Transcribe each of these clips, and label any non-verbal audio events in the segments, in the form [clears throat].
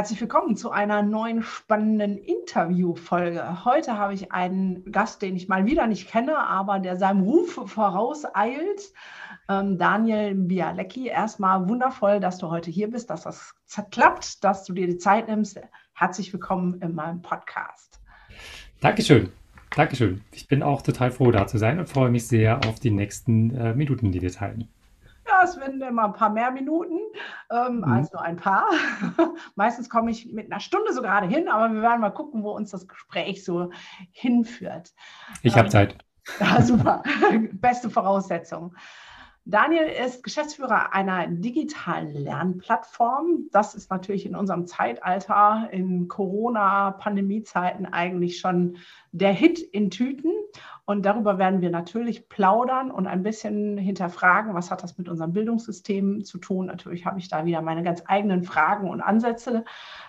Herzlich willkommen zu einer neuen spannenden Interviewfolge. Heute habe ich einen Gast, den ich mal wieder nicht kenne, aber der seinem Ruf vorauseilt. Ähm, Daniel Bialecki, erstmal wundervoll, dass du heute hier bist, dass das klappt, dass du dir die Zeit nimmst. Herzlich willkommen in meinem Podcast. Dankeschön. Dankeschön. Ich bin auch total froh, da zu sein und freue mich sehr auf die nächsten äh, Minuten, die wir teilen. Ja, es werden immer ein paar mehr Minuten ähm, mhm. als nur ein paar. [laughs] Meistens komme ich mit einer Stunde so gerade hin, aber wir werden mal gucken, wo uns das Gespräch so hinführt. Ich habe ähm, Zeit. [laughs] Ja, super. [laughs] Beste Voraussetzung. Daniel ist Geschäftsführer einer digitalen Lernplattform. Das ist natürlich in unserem Zeitalter, in Corona-Pandemie-Zeiten eigentlich schon der Hit in Tüten. Und darüber werden wir natürlich plaudern und ein bisschen hinterfragen, was hat das mit unserem Bildungssystem zu tun. Natürlich habe ich da wieder meine ganz eigenen Fragen und Ansätze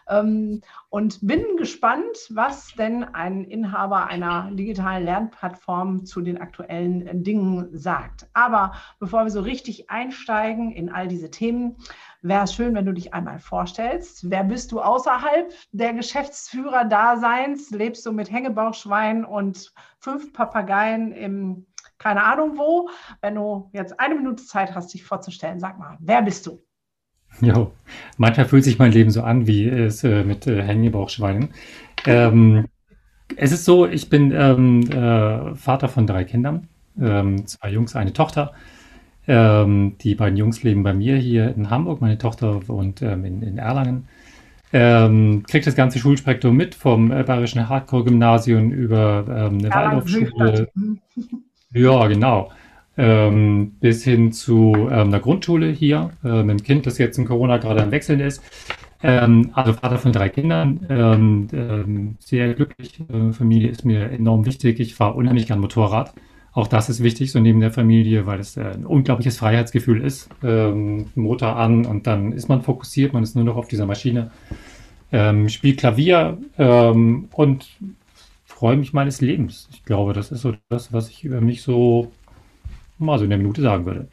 ähm, und bin gespannt, was denn ein Inhaber einer digitalen Lernplattform zu den aktuellen Dingen sagt. Aber bevor wir so richtig einsteigen in all diese Themen, wäre es schön, wenn du dich einmal vorstellst. Wer bist du außerhalb der Geschäftsführer-Daseins? Lebst du mit Hängebauchschwein und fünf Papageien im keine Ahnung wo? Wenn du jetzt eine Minute Zeit hast, dich vorzustellen, sag mal, wer bist du? Jo, manchmal fühlt sich mein Leben so an wie es äh, mit äh, Hängebauchschweinen. Ähm, es ist so, ich bin ähm, äh, Vater von drei Kindern, ähm, zwei Jungs, eine Tochter. Ähm, die beiden Jungs leben bei mir hier in Hamburg, meine Tochter wohnt ähm, in, in, Erlangen. Ähm, kriegt das ganze Schulspektrum mit, vom äh, Bayerischen Hardcore-Gymnasium über ähm, eine Waldorfschule. [laughs] Ja, genau. Ähm, bis hin zu ähm, einer Grundschule hier, äh, einem Kind, das jetzt in Corona gerade am Wechseln ist. Ähm, also Vater von drei Kindern, ähm, sehr glücklich. Äh, Familie ist mir enorm wichtig. Ich fahre unheimlich gern Motorrad. Auch das ist wichtig, so neben der Familie, weil es äh, ein unglaubliches Freiheitsgefühl ist. Ähm, Motor an und dann ist man fokussiert, man ist nur noch auf dieser Maschine. Ähm, spielt Klavier ähm, und freue mich meines Lebens. Ich glaube, das ist so das, was ich über mich so mal so in der Minute sagen würde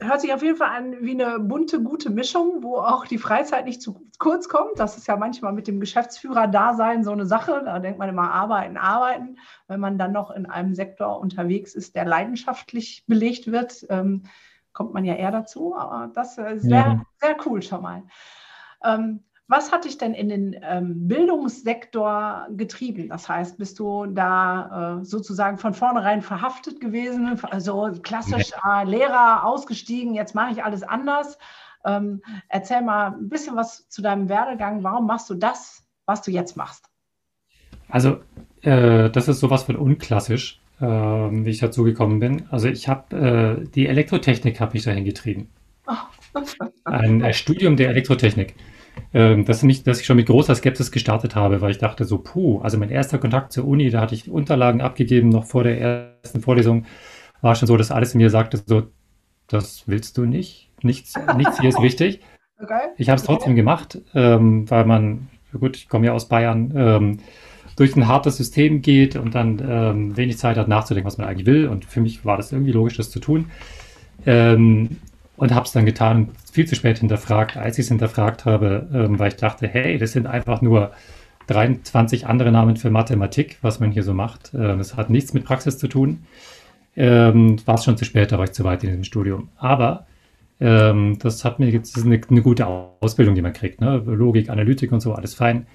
hört sich auf jeden Fall an wie eine bunte, gute Mischung, wo auch die Freizeit nicht zu kurz kommt. Das ist ja manchmal mit dem Geschäftsführer-Dasein so eine Sache. Da denkt man immer arbeiten, arbeiten. Wenn man dann noch in einem Sektor unterwegs ist, der leidenschaftlich belegt wird, ähm, kommt man ja eher dazu. Aber das ist sehr, ja. sehr cool schon mal. Ähm, was hat dich denn in den ähm, Bildungssektor getrieben? Das heißt, bist du da äh, sozusagen von vornherein verhaftet gewesen, also klassisch äh, Lehrer ausgestiegen, jetzt mache ich alles anders? Ähm, erzähl mal ein bisschen was zu deinem Werdegang. Warum machst du das, was du jetzt machst? Also, äh, das ist sowas von unklassisch, ähm, wie ich dazu gekommen bin. Also, ich habe äh, die Elektrotechnik habe mich dahin getrieben. Oh. [laughs] Ein Studium der Elektrotechnik dass, mich, dass ich schon mit großer Skepsis gestartet habe, weil ich dachte so, puh, also mein erster Kontakt zur Uni, da hatte ich Unterlagen abgegeben, noch vor der ersten Vorlesung, war schon so, dass alles in mir sagte so, das willst du nicht, nichts, nichts hier ist wichtig. [laughs] Okay. Ich habe es trotzdem gemacht, ähm, weil man, gut, ich komme ja aus Bayern, ähm, durch ein hartes System geht und dann ähm, wenig Zeit hat nachzudenken, was man eigentlich will. Und für mich war das irgendwie logisch, das zu tun. Ähm, und habe es dann getan, viel zu spät hinterfragt, als ich es hinterfragt habe, ähm, weil ich dachte, hey, das sind einfach nur 23 andere Namen für Mathematik, was man hier so macht. Ähm, das hat nichts mit Praxis zu tun. Ähm, war es schon zu spät, da war ich zu weit in diesem Studium. Aber ähm, das hat mir jetzt eine, eine, gute Ausbildung, die man kriegt. Ne? Logik, Analytik und so, alles fein.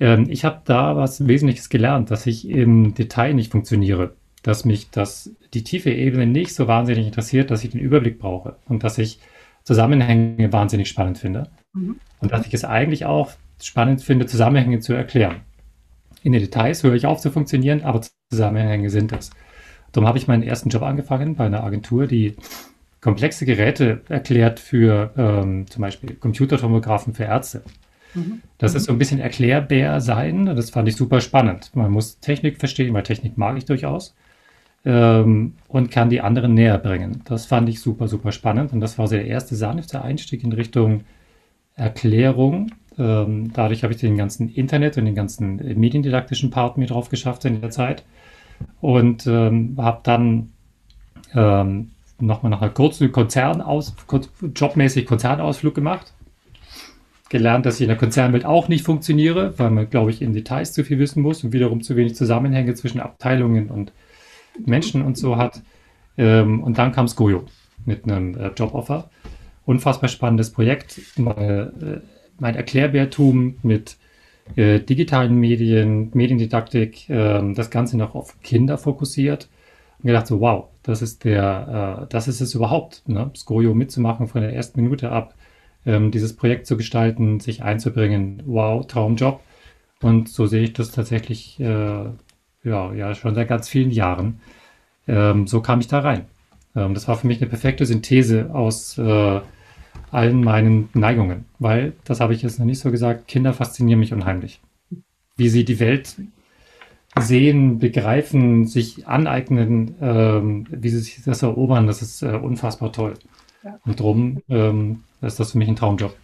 Ähm, ich habe da was Wesentliches gelernt, dass ich im Detail nicht funktioniere dass mich das, die tiefe Ebene nicht so wahnsinnig interessiert, dass ich den Überblick brauche und dass ich Zusammenhänge wahnsinnig spannend finde. Mhm. Und dass ich es eigentlich auch spannend finde, Zusammenhänge zu erklären. In den Details höre ich auf zu funktionieren, aber Zusammenhänge sind es. Darum habe ich meinen ersten Job angefangen bei einer Agentur, die komplexe Geräte erklärt für ähm, zum Beispiel Computertomographen für Ärzte. Mhm. Das ist so ein bisschen erklärbar sein. Das fand ich super spannend. Man muss Technik verstehen, weil Technik mag ich durchaus. Ähm, und kann die anderen näher bringen. Das fand ich super, super spannend. Und das war so der erste sanfte Einstieg in Richtung Erklärung. Ähm, dadurch habe ich den ganzen Internet und den ganzen mediendidaktischen Part mir drauf geschafft in der Zeit. Und ähm, habe dann ähm, nochmal nach einer kurzen Konzernaus jobmäßig Konzernausflug gemacht. Gelernt, dass ich in der Konzernwelt auch nicht funktioniere, weil man, glaube ich, in Details zu viel wissen muss und wiederum zu wenig Zusammenhänge zwischen Abteilungen und Menschen und so hat. Ähm, und dann kam Skojo mit einem äh, Joboffer. Unfassbar spannendes Projekt. Meine, äh, mein Erklärbärtum mit äh, digitalen Medien, Mediendidaktik, äh, das Ganze noch auf Kinder fokussiert. Und gedacht so, wow, das ist der, äh, das ist es überhaupt, ne? Skojo mitzumachen von der ersten Minute ab, ähm, dieses Projekt zu gestalten, sich einzubringen. Wow, Traumjob. Und so sehe ich das tatsächlich, äh, ja, ja, schon seit ganz vielen Jahren. Ähm, so kam ich da rein. Ähm, das war für mich eine perfekte Synthese aus äh, allen meinen Neigungen, weil, das habe ich jetzt noch nicht so gesagt, Kinder faszinieren mich unheimlich. Wie sie die Welt sehen, begreifen, sich aneignen, ähm, wie sie sich das erobern, das ist äh, unfassbar toll. Ja. Und darum ähm, ist das für mich ein Traumjob.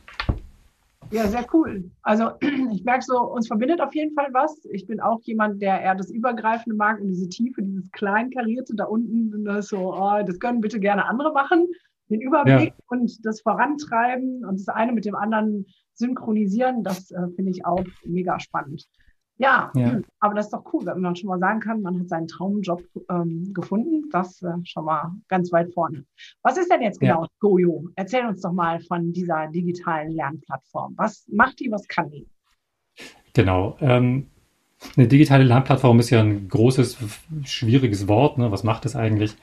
Ja, sehr cool. Also [clears throat] ich merke so, uns verbindet auf jeden Fall was. Ich bin auch jemand, der eher das Übergreifende mag und diese Tiefe, dieses Kleinkarierte da unten, das so, oh, das können bitte gerne andere machen. Den Überblick ja. und das Vorantreiben und das eine mit dem anderen synchronisieren, das äh, finde ich auch mega spannend. Ja, ja, aber das ist doch cool, wenn man schon mal sagen kann, man hat seinen Traumjob ähm, gefunden. Das äh, schon mal ganz weit vorne. Was ist denn jetzt genau ja. Gojo? Erzähl uns doch mal von dieser digitalen Lernplattform. Was macht die, was kann die? Genau. Ähm, eine digitale Lernplattform ist ja ein großes, schwieriges Wort. Ne? Was macht es eigentlich?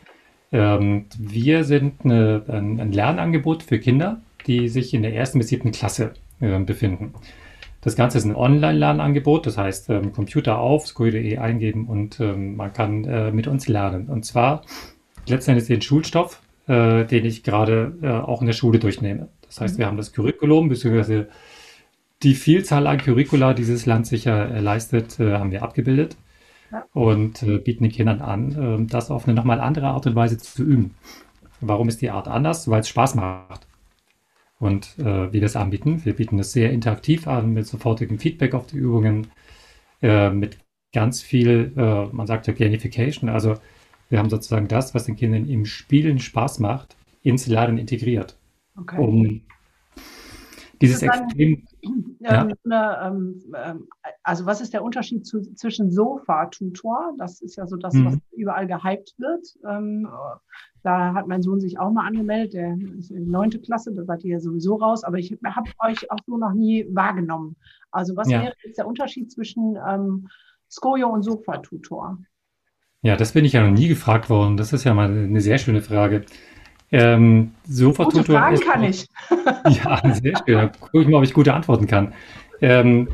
Ähm, wir sind eine, ein, ein, Lernangebot für Kinder, die sich in der ersten bis siebten Klasse äh, befinden. Das Ganze ist ein Online-Lernangebot, das heißt ähm, Computer auf, skoide.de eingeben und ähm, man kann äh, mit uns lernen. Und zwar letztendlich den Schulstoff, äh, den ich gerade äh, auch in der Schule durchnehme. Das heißt, mhm. wir haben das Curriculum, beziehungsweise die Vielzahl an Curricula, die dieses Land sicher äh, leistet, äh, haben wir abgebildet ja. und äh, bieten den Kindern an, das auf eine nochmal andere Art und Weise zu üben. Warum ist die Art anders? Weil es Spaß macht und äh, wie wir es anbieten. Wir bieten es sehr interaktiv an, mit sofortigem Feedback auf die Übungen, äh, mit ganz viel, äh, man sagt ja Gamification. Also wir haben sozusagen das, was den Kindern im Spielen Spaß macht, ins Lernen integriert. Okay. Um dieses extrem. Ähm, [clears throat] ja. Ähm, ähm, also was ist der Unterschied zu, zwischen Sofa-Tutor? Das ist ja so das, mhm. was überall gehypt wird. Ähm, da hat mein Sohn sich auch mal angemeldet, der ist in neunte Klasse, da seid ihr ja sowieso raus, aber ich habe euch auch so noch nie wahrgenommen. Also was ja. wäre jetzt der Unterschied zwischen ähm, Skojo und Sofa-Tutor? Ja, das bin ich ja noch nie gefragt worden. Das ist ja mal eine sehr schöne Frage. Ähm, Sofa-Tutor. Fragen kann ich. [laughs] ja, sehr schön. Da gucke ich mal, ob ich gute antworten kann. Ähm,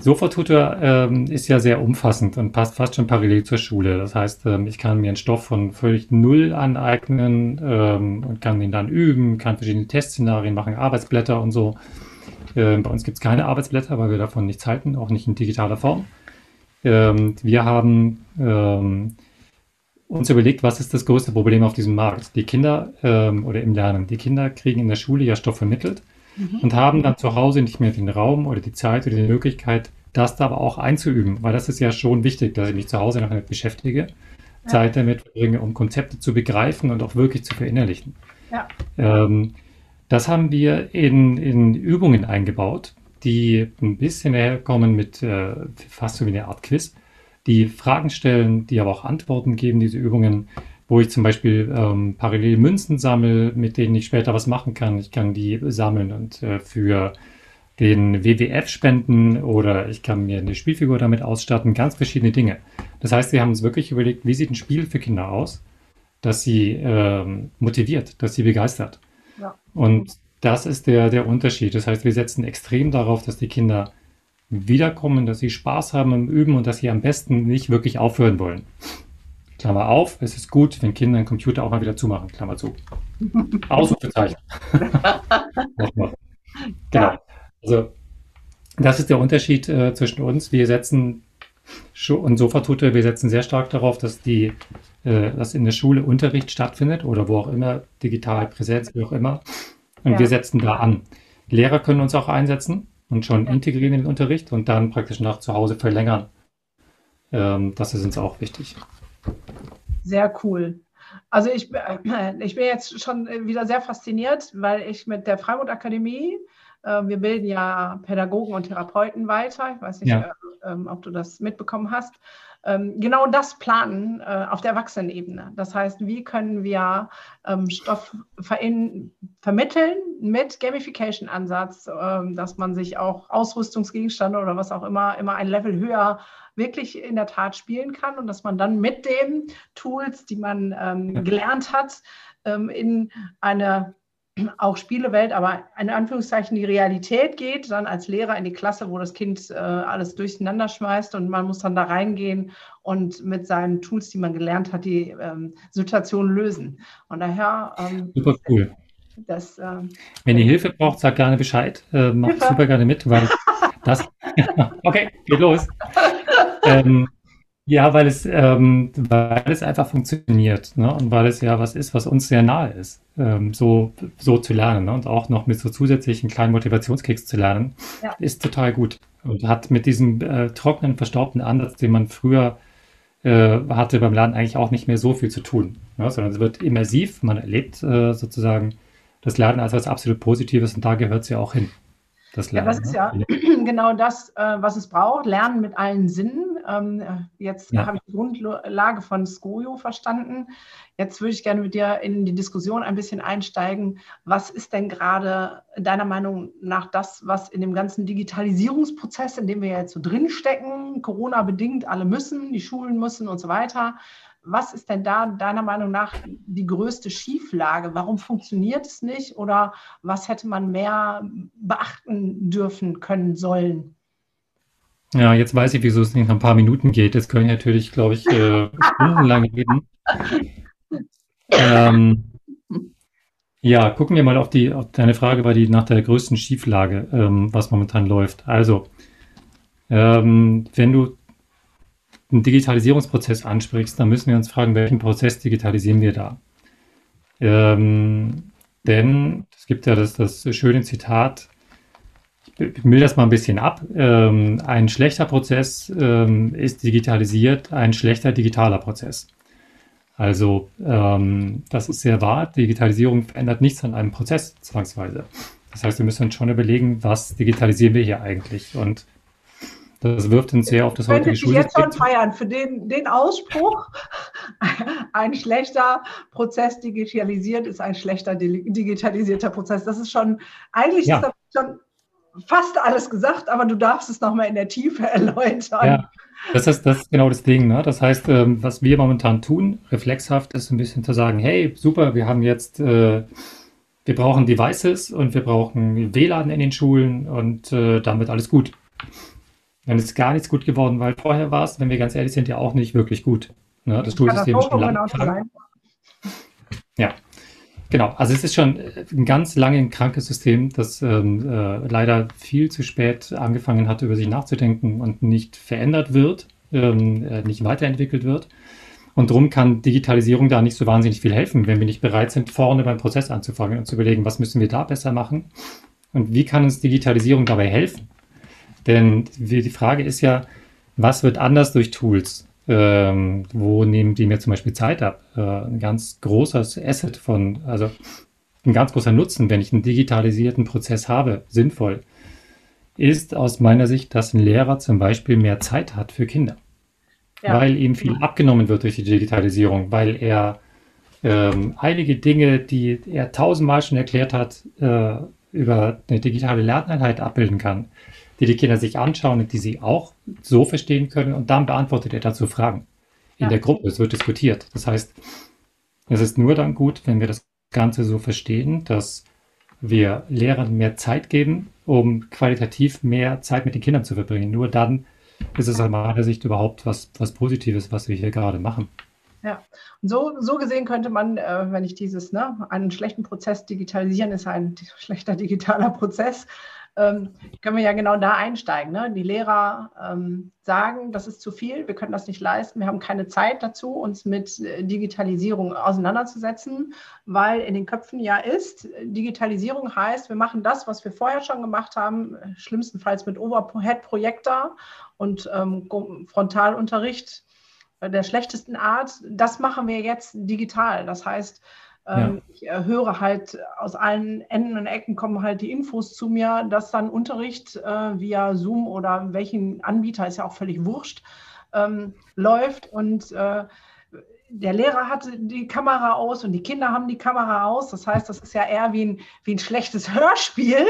Sofa-Tutor ähm, ist ja sehr umfassend und passt fast schon parallel zur Schule. Das heißt, ähm, ich kann mir einen Stoff von völlig null aneignen ähm, und kann ihn dann üben, kann verschiedene Testszenarien machen, Arbeitsblätter und so. Ähm, bei uns gibt es keine Arbeitsblätter, weil wir davon nichts halten, auch nicht in digitaler Form. Ähm, wir haben ähm, uns überlegt, was ist das größte Problem auf diesem Markt? Die Kinder oder im Lernen. Die Kinder kriegen in der Schule ja Stoff vermittelt mhm. und haben dann zu Hause nicht mehr den Raum oder die Zeit oder die Möglichkeit, das da aber auch einzuüben, weil das ist ja schon wichtig, dass ich mich zu Hause noch damit beschäftige, ja. Zeit damit verbringe, um Konzepte zu begreifen und auch wirklich zu verinnerlichen. Ja. Ähm, das haben wir in, in Übungen eingebaut, die ein bisschen herkommen mit äh, fast so wie eine Art Quiz, die Fragen stellen, die aber auch Antworten geben, diese Übungen wo ich zum Beispiel ähm, parallel Münzen sammle, mit denen ich später was machen kann. Ich kann die sammeln und äh, für den WWF spenden oder ich kann mir eine Spielfigur damit ausstatten, ganz verschiedene Dinge. Das heißt, wir haben uns wirklich überlegt, wie sieht ein Spiel für Kinder aus, dass sie ähm, motiviert, dass sie begeistert. Ja. Und das ist der, der Unterschied. Das heißt, wir setzen extrem darauf, dass die Kinder wiederkommen, dass sie Spaß haben im Üben und dass sie am besten nicht wirklich aufhören wollen. Klammer auf, es ist gut, wenn Kinder einen Computer auch mal wieder zumachen, Klammer zu. Ausrufezeichen. [laughs] genau. Also das ist der Unterschied äh, zwischen uns. Wir setzen und Sofatute, wir setzen sehr stark darauf, dass die, äh, dass in der Schule Unterricht stattfindet oder wo auch immer, digital, Präsenz, wie auch immer. Und ja. wir setzen da an. Lehrer können uns auch einsetzen und schon integrieren in den Unterricht und dann praktisch nach zu Hause verlängern. Ähm, das ist uns auch wichtig. Sehr cool. Also ich, äh, ich bin jetzt schon wieder sehr fasziniert, weil ich mit der Freimut Akademie äh, wir bilden ja Pädagogen und Therapeuten weiter. Ich weiß nicht, ja. Äh, ähm, ob du das mitbekommen hast. Ähm, genau das planen äh, auf der Erwachsenenebene. Das heißt, wie können wir ähm, Stoff vermitteln mit Gamification-Ansatz, dass man sich auch Ausrüstungsgegenstände oder was auch immer, immer ein Level höher wirklich in der Tat spielen kann und dass man dann mit den Tools, die man gelernt hat, in eine auch Spielewelt, aber in Anführungszeichen die Realität geht, dann als Lehrer in die Klasse, wo das Kind äh, alles durcheinander schmeißt und man muss dann da reingehen und mit seinen Tools, die man gelernt hat, die ähm, Situation lösen. Und daher. Ähm, super cool. Das, ähm, Wenn ihr Hilfe braucht, sagt gerne Bescheid. Äh, macht Hilfe. super gerne mit, weil das. [laughs] [laughs] okay, geht los. Ja, weil es, ähm, weil es einfach funktioniert ne? und weil es ja was ist, was uns sehr nahe ist, ähm, so, so zu lernen ne? und auch noch mit so zusätzlichen kleinen Motivationskicks zu lernen, ja. ist total gut und hat mit diesem äh, trockenen, verstaubten Ansatz, den man früher äh, hatte beim Lernen, eigentlich auch nicht mehr so viel zu tun, ne? sondern es wird immersiv, man erlebt äh, sozusagen das Lernen als was absolut Positives und da gehört es ja auch hin. Das Lernen, ja, das ist ja ne? [clears throat] genau das, äh, was es braucht. Lernen mit allen Sinnen. Ähm, jetzt ja. habe ich die Grundlage von Skojo verstanden. Jetzt würde ich gerne mit dir in die Diskussion ein bisschen einsteigen. Was ist denn gerade deiner Meinung nach das, was in dem ganzen Digitalisierungsprozess, in dem wir jetzt so drinstecken, Corona bedingt, alle müssen, die Schulen müssen und so weiter, was ist denn da deiner Meinung nach die größte Schieflage? Warum funktioniert es nicht oder was hätte man mehr beachten dürfen können sollen? Ja, jetzt weiß ich, wieso es nicht nach ein paar Minuten geht. Das können natürlich, glaube ich, äh, stundenlang reden. Ähm, ja, gucken wir mal auf die, auf deine Frage war die nach der größten Schieflage, ähm, was momentan läuft. Also, ähm, wenn du einen Digitalisierungsprozess ansprichst, dann müssen wir uns fragen, welchen Prozess digitalisieren wir da? Ähm, denn es gibt ja das, das schöne Zitat, ich will das mal ein bisschen ab. Ähm, ein schlechter Prozess ähm, ist digitalisiert, ein schlechter digitaler Prozess. Also ähm, das ist sehr wahr. Digitalisierung verändert nichts an einem Prozess zwangsweise. Das heißt, wir müssen uns schon überlegen, was digitalisieren wir hier eigentlich? Und das wirft uns sehr auf das heutige Schulsystem. Ich jetzt schon feiern für den, den Ausspruch. [laughs] Ein schlechter Prozess digitalisiert ist ein schlechter digitalisierter Prozess. Das ist schon, eigentlich ja. ist das schon fast alles gesagt, aber du darfst es nochmal in der Tiefe [laughs] erläutern. Ja, das ist, das ist genau das Ding. Ne? Das heißt, ähm, was wir momentan tun, reflexhaft, ist ein bisschen zu sagen, hey, super, wir haben jetzt, äh, wir brauchen Devices und wir brauchen WLAN in den Schulen und äh, damit alles gut. Dann ist gar nichts gut geworden, weil vorher war es, wenn wir ganz ehrlich sind, ja auch nicht wirklich gut. Ne? Das Schulsystem ist schon lange Ja, genau. Also es ist schon ein ganz lange ein krankes System, das ähm, äh, leider viel zu spät angefangen hat, über sich nachzudenken und nicht verändert wird, ähm, äh, nicht weiterentwickelt wird. Und darum kann Digitalisierung da nicht so wahnsinnig viel helfen, wenn wir nicht bereit sind, vorne beim Prozess anzufangen und zu überlegen, was müssen wir da besser machen und wie kann uns Digitalisierung dabei helfen. Denn die Frage ist ja, was wird anders durch Tools? Ähm, wo nehmen die mir zum Beispiel Zeit ab? Äh, ein ganz großes Asset von, also ein ganz großer Nutzen, wenn ich einen digitalisierten Prozess habe, sinnvoll, ist aus meiner Sicht, dass ein Lehrer zum Beispiel mehr Zeit hat für Kinder. Ja. Weil ihm viel abgenommen wird durch die Digitalisierung, weil er ähm, einige Dinge, die er tausendmal schon erklärt hat, äh, über eine digitale Lerneinheit abbilden kann die die Kinder sich anschauen und die sie auch so verstehen können. Und dann beantwortet er dazu Fragen in ja. der Gruppe. Es wird diskutiert. Das heißt, es ist nur dann gut, wenn wir das Ganze so verstehen, dass wir Lehrern mehr Zeit geben, um qualitativ mehr Zeit mit den Kindern zu verbringen. Nur dann ist es aus meiner Sicht überhaupt was, was Positives, was wir hier gerade machen. Ja, und so, so gesehen könnte man, äh, wenn ich dieses, ne, einen schlechten Prozess digitalisieren ist ein schlechter digitaler Prozess, ähm, können wir ja genau da einsteigen. Ne? Die Lehrer ähm, sagen, das ist zu viel, wir können das nicht leisten, wir haben keine Zeit dazu, uns mit äh, Digitalisierung auseinanderzusetzen, weil in den Köpfen ja ist, Digitalisierung heißt, wir machen das, was wir vorher schon gemacht haben, schlimmstenfalls mit Overhead-Projektor und ähm, Frontalunterricht der schlechtesten Art. Das machen wir jetzt digital. Das heißt, ja. Ähm, ich äh, höre halt aus allen Enden und Ecken kommen halt die Infos zu mir, dass dann Unterricht äh, via Zoom oder welchen Anbieter, ist ja auch völlig wurscht, ähm, läuft und äh, der Lehrer hat die Kamera aus und die Kinder haben die Kamera aus. Das heißt, das ist ja eher wie ein, wie ein schlechtes [laughs] Hörspiel.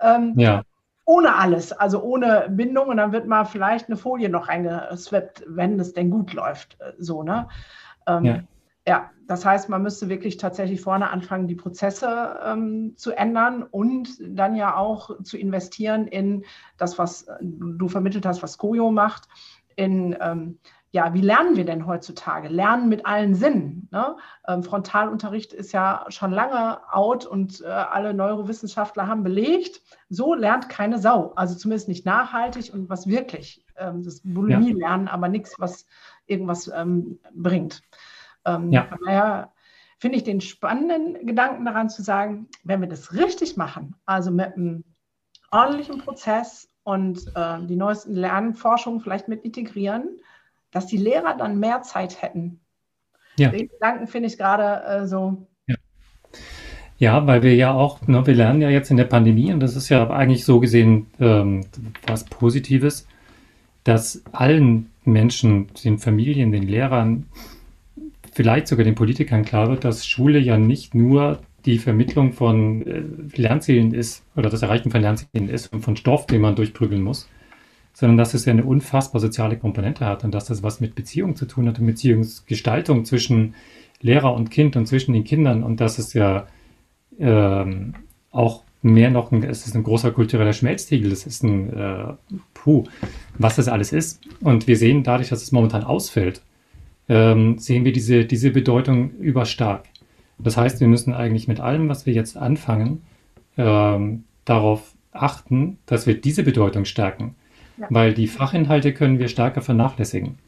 Ähm, ja. Ohne alles, also ohne Bindung. Und dann wird mal vielleicht eine Folie noch eingeswappt, wenn es denn gut läuft. Äh, so, ne? Ähm, ja. Ja, das heißt, man müsste wirklich tatsächlich vorne anfangen, die Prozesse ähm, zu ändern und dann ja auch zu investieren in das, was du vermittelt hast, was Koyo macht, in ähm, ja, wie lernen wir denn heutzutage? Lernen mit allen Sinnen. Ne? Ähm, Frontalunterricht ist ja schon lange out und äh, alle Neurowissenschaftler haben belegt, so lernt keine Sau. Also zumindest nicht nachhaltig und was wirklich. Ähm, das Bulimie lernen, aber nichts, was irgendwas ähm, bringt. Ähm, ja. Von daher finde ich den spannenden Gedanken daran zu sagen, wenn wir das richtig machen, also mit einem ordentlichen Prozess und äh, die neuesten Lernforschungen vielleicht mit integrieren, dass die Lehrer dann mehr Zeit hätten. Ja. Den Gedanken finde ich gerade äh, so. Ja. ja. weil wir ja auch, ne, wir lernen ja jetzt in der Pandemie, und das ist ja eigentlich so gesehen ähm, was Positives, dass allen Menschen, den Familien, den Lehrern, vielleicht sogar den Politikern klar wird, dass Schule ja nicht nur die Vermittlung von äh, Lernzielen ist oder das Erreichen von Lernzielen ist und von Stoff, den man durchprügeln muss, sondern dass es ja eine unfassbar soziale Komponente hat und dass das was mit Beziehung zu tun hat und Beziehungsgestaltung zwischen Lehrer und Kind und zwischen den Kindern und dass es ja ähm, auch mehr noch ein, es ist ein großer kultureller Schmelztiegel, es ist ein, äh, puh, was das alles ist. Und wir sehen dadurch, dass es momentan ausfällt, ähm, sehen wir diese, diese Bedeutung überstark. Das heißt, wir müssen eigentlich mit allem, was wir jetzt anfangen, ähm, darauf achten, dass wir diese Bedeutung stärken. Ja. Weil die Fachinhalte können wir stärker vernachlässigen.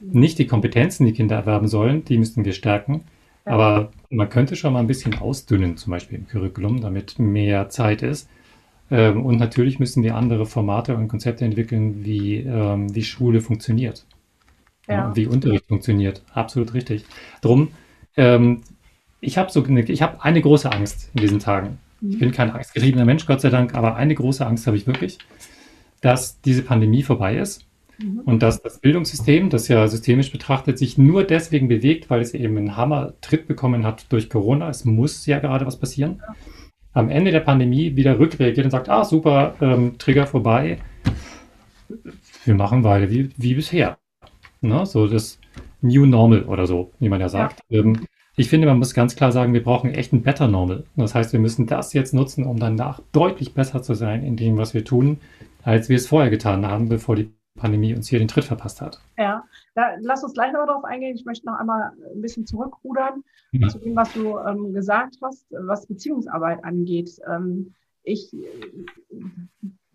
Mhm. Nicht die Kompetenzen, die Kinder erwerben sollen, die müssen wir stärken. Ja. Aber man könnte schon mal ein bisschen ausdünnen, zum Beispiel im Curriculum, damit mehr Zeit ist. Ähm, und natürlich müssen wir andere Formate und Konzepte entwickeln, wie, ähm, wie Schule funktioniert ja. wie Unterricht funktioniert. Absolut richtig. Drum, ähm, ich habe so eine, ich habe eine große Angst in diesen Tagen. Mhm. Ich bin kein angstgetriebener Mensch, Gott sei Dank, aber eine große Angst habe ich wirklich, dass diese Pandemie vorbei ist mhm. und dass das Bildungssystem, das ja systemisch betrachtet, sich nur deswegen bewegt, weil es eben einen Hammer-Tritt bekommen hat durch Corona. Es muss ja gerade was passieren. Ja. Am Ende der Pandemie wieder rückreagiert und sagt, ah, super, ähm, Trigger vorbei. Wir machen weiter wie, wie bisher. Ne? So das New Normal oder so, wie man ja sagt. Ja. Ähm, ich finde, man muss ganz klar sagen, wir brauchen echt ein Better Normal. Das heißt, wir müssen das jetzt nutzen, um danach deutlich besser zu sein in dem, was wir tun, als wir es vorher getan haben, bevor die Pandemie uns hier den Tritt verpasst hat. Ja, da, lass uns gleich noch darauf eingehen. Ich möchte noch einmal ein bisschen zurückrudern ja. zu dem, was du ähm, gesagt hast, was Beziehungsarbeit angeht. Ähm, ich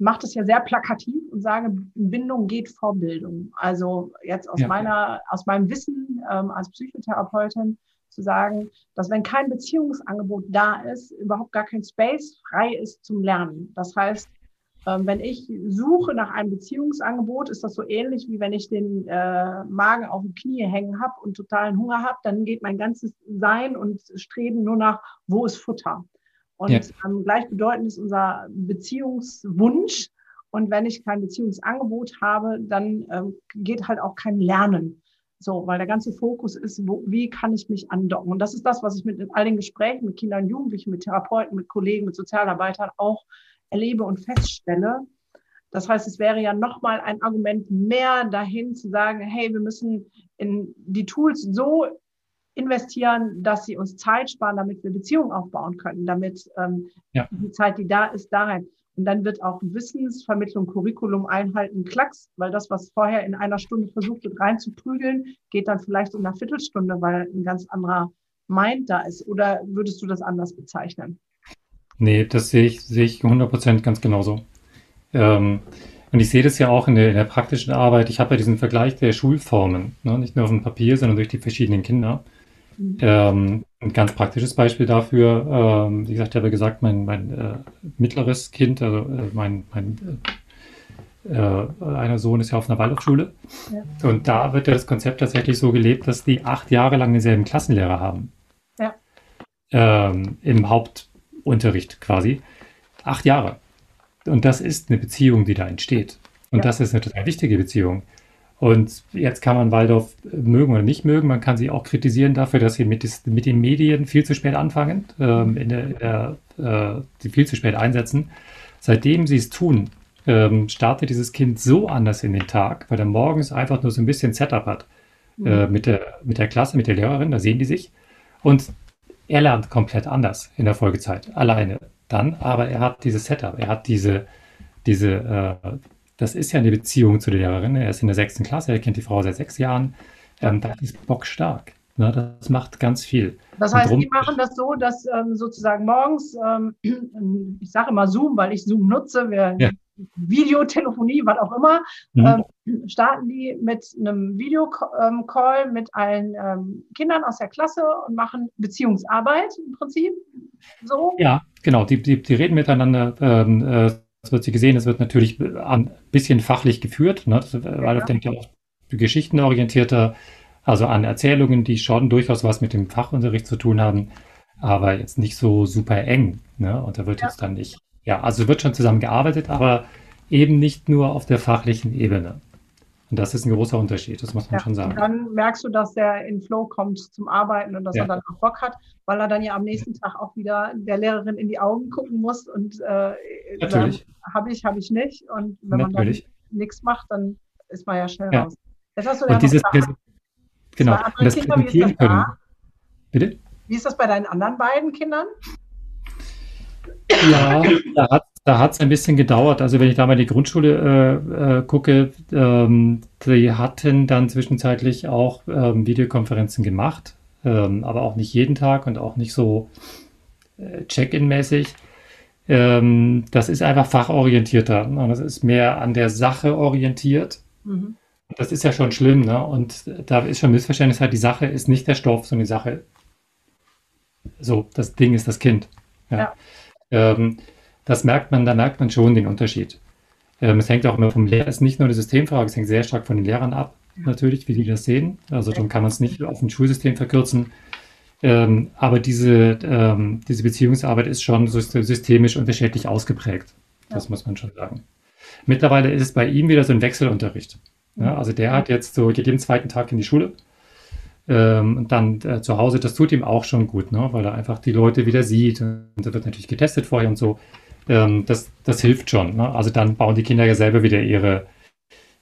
mache das ja sehr plakativ und sage, Bindung geht vor Bildung. Also jetzt aus ja. meiner, aus meinem Wissen ähm, als Psychotherapeutin zu sagen, dass wenn kein Beziehungsangebot da ist, überhaupt gar kein Space frei ist zum Lernen. Das heißt, ähm, wenn ich suche nach einem Beziehungsangebot, ist das so ähnlich wie wenn ich den äh, Magen auf dem Knie hängen habe und totalen Hunger habe, dann geht mein ganzes Sein und Streben nur nach, wo ist Futter? Und ja. ähm, gleichbedeutend ist unser Beziehungswunsch. Und wenn ich kein Beziehungsangebot habe, dann ähm, geht halt auch kein Lernen. So, weil der ganze Fokus ist, wo, wie kann ich mich andocken? Und das ist das, was ich mit all den Gesprächen mit Kindern Jugendlichen, mit Therapeuten, mit Kollegen, mit Sozialarbeitern auch erlebe und feststelle. Das heißt, es wäre ja nochmal ein Argument mehr dahin zu sagen, hey, wir müssen in die Tools so investieren, dass sie uns Zeit sparen, damit wir Beziehungen aufbauen können, damit ähm, ja. die Zeit, die da ist, da rein. Und dann wird auch Wissensvermittlung, Curriculum einhalten, Klacks, weil das, was vorher in einer Stunde versucht wird reinzuprügeln, geht dann vielleicht in einer Viertelstunde, weil ein ganz anderer Mind da ist. Oder würdest du das anders bezeichnen? Nee, das sehe ich, sehe ich 100% ganz genauso. Ähm, und ich sehe das ja auch in der, in der praktischen Arbeit. Ich habe ja diesen Vergleich der Schulformen, ne? nicht nur auf dem Papier, sondern durch die verschiedenen Kinder. Mhm. Ähm, ein ganz praktisches Beispiel dafür, ähm, wie gesagt, ich habe gesagt, mein, mein äh, mittleres Kind, also äh, mein, mein äh, einer Sohn ist ja auf einer Waldorfschule. Ja. Und da wird ja das Konzept tatsächlich so gelebt, dass die acht Jahre lang denselben Klassenlehrer haben. Ja. Ähm, Im Hauptunterricht quasi. Acht Jahre. Und das ist eine Beziehung, die da entsteht. Und ja. das ist eine total wichtige Beziehung. Und jetzt kann man Waldorf mögen oder nicht mögen. Man kann sie auch kritisieren dafür, dass sie mit, mit den Medien viel zu spät anfangen, ähm, in der, in der, äh, die viel zu spät einsetzen. Seitdem sie es tun, ähm, startet dieses Kind so anders in den Tag, weil er morgens einfach nur so ein bisschen Setup hat mhm. äh, mit, der, mit der Klasse, mit der Lehrerin, da sehen die sich. Und er lernt komplett anders in der Folgezeit, alleine dann, aber er hat dieses Setup, er hat diese, diese, äh, das ist ja eine Beziehung zu der Lehrerin. Er ist in der sechsten Klasse, er kennt die Frau seit sechs Jahren. Ähm, das ist bockstark. Ne? Das macht ganz viel. Das heißt, die machen das so, dass ähm, sozusagen morgens, ähm, [clears throat] ich sage immer Zoom, weil ich Zoom nutze, wir, ja. Videotelefonie, was auch immer, mhm. ähm, starten die mit einem Videocall mit allen ähm, Kindern aus der Klasse und machen Beziehungsarbeit im Prinzip. So. Ja, genau. Die, die, die reden miteinander. Ähm, äh, das wird sie gesehen. Es wird natürlich ein bisschen fachlich geführt, ne? weil ja. denkt ja auch geschichtenorientierter, also an Erzählungen, die schon durchaus was mit dem Fachunterricht zu tun haben, aber jetzt nicht so super eng. Ne? Und da wird ja. jetzt dann nicht ja, also wird schon zusammengearbeitet, aber eben nicht nur auf der fachlichen Ebene. Und das ist ein großer Unterschied, das muss man ja, schon sagen. dann merkst du, dass der in Flow kommt zum Arbeiten und dass ja. er dann auch Bock hat, weil er dann ja am nächsten Tag auch wieder der Lehrerin in die Augen gucken muss und äh, Natürlich. habe ich, habe ich nicht. Und wenn Natürlich. man dann nichts macht, dann ist man ja schnell ja. raus. Jetzt hast du und dieses genau, und das Kinder, präsentieren können. Bitte? Wie ist das bei deinen anderen beiden Kindern? Ja, [laughs] da hat da ein bisschen gedauert. Also wenn ich da mal die Grundschule äh, äh, gucke, ähm, die hatten dann zwischenzeitlich auch ähm, Videokonferenzen gemacht, ähm, aber auch nicht jeden Tag und auch nicht so äh, Check-in-mäßig. Ähm, das ist einfach fachorientierter. Ne? Das ist mehr an der Sache orientiert. Mhm. Das ist ja schon schlimm. Ne? Und da ist schon Missverständnis halt, die Sache ist nicht der Stoff, sondern die Sache, so, das Ding ist das Kind. Ja. ja. Ähm, das merkt man, da merkt man schon den Unterschied. Ähm, es hängt auch immer vom Lehrer, es ist nicht nur eine Systemfrage, es hängt sehr stark von den Lehrern ab, natürlich, wie die das sehen. Also dann kann man es nicht auf ein Schulsystem verkürzen. Ähm, aber diese, ähm, diese Beziehungsarbeit ist schon systemisch unterschiedlich ausgeprägt. Das ja. muss man schon sagen. Mittlerweile ist es bei ihm wieder so ein Wechselunterricht. Ja, also der hat jetzt so jeden zweiten Tag in die Schule ähm, und dann äh, zu Hause, das tut ihm auch schon gut, ne? weil er einfach die Leute wieder sieht. Und da wird natürlich getestet vorher und so. Ähm, das, das hilft schon. Ne? Also dann bauen die Kinder ja selber wieder ihre,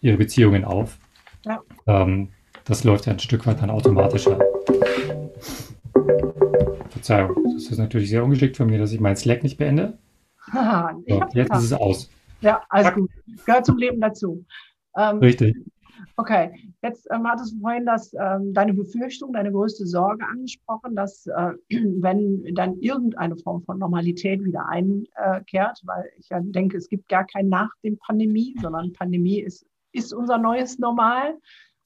ihre Beziehungen auf. Ja. Ähm, das läuft ja ein Stück weit dann automatischer. Verzeihung, das ist natürlich sehr ungeschickt von mir, dass ich mein Slack nicht beende. so, jetzt ist es aus. Ja, alles gut. Gehört zum Leben dazu. Ähm, Richtig. Okay, jetzt ähm, hattest du vorhin das, ähm, deine Befürchtung, deine größte Sorge angesprochen, dass äh, [clears throat] wenn dann irgendeine Form von Normalität wieder einkehrt, weil ich ja denke, es gibt gar kein nach dem Pandemie, sondern Pandemie ist, ist unser neues Normal,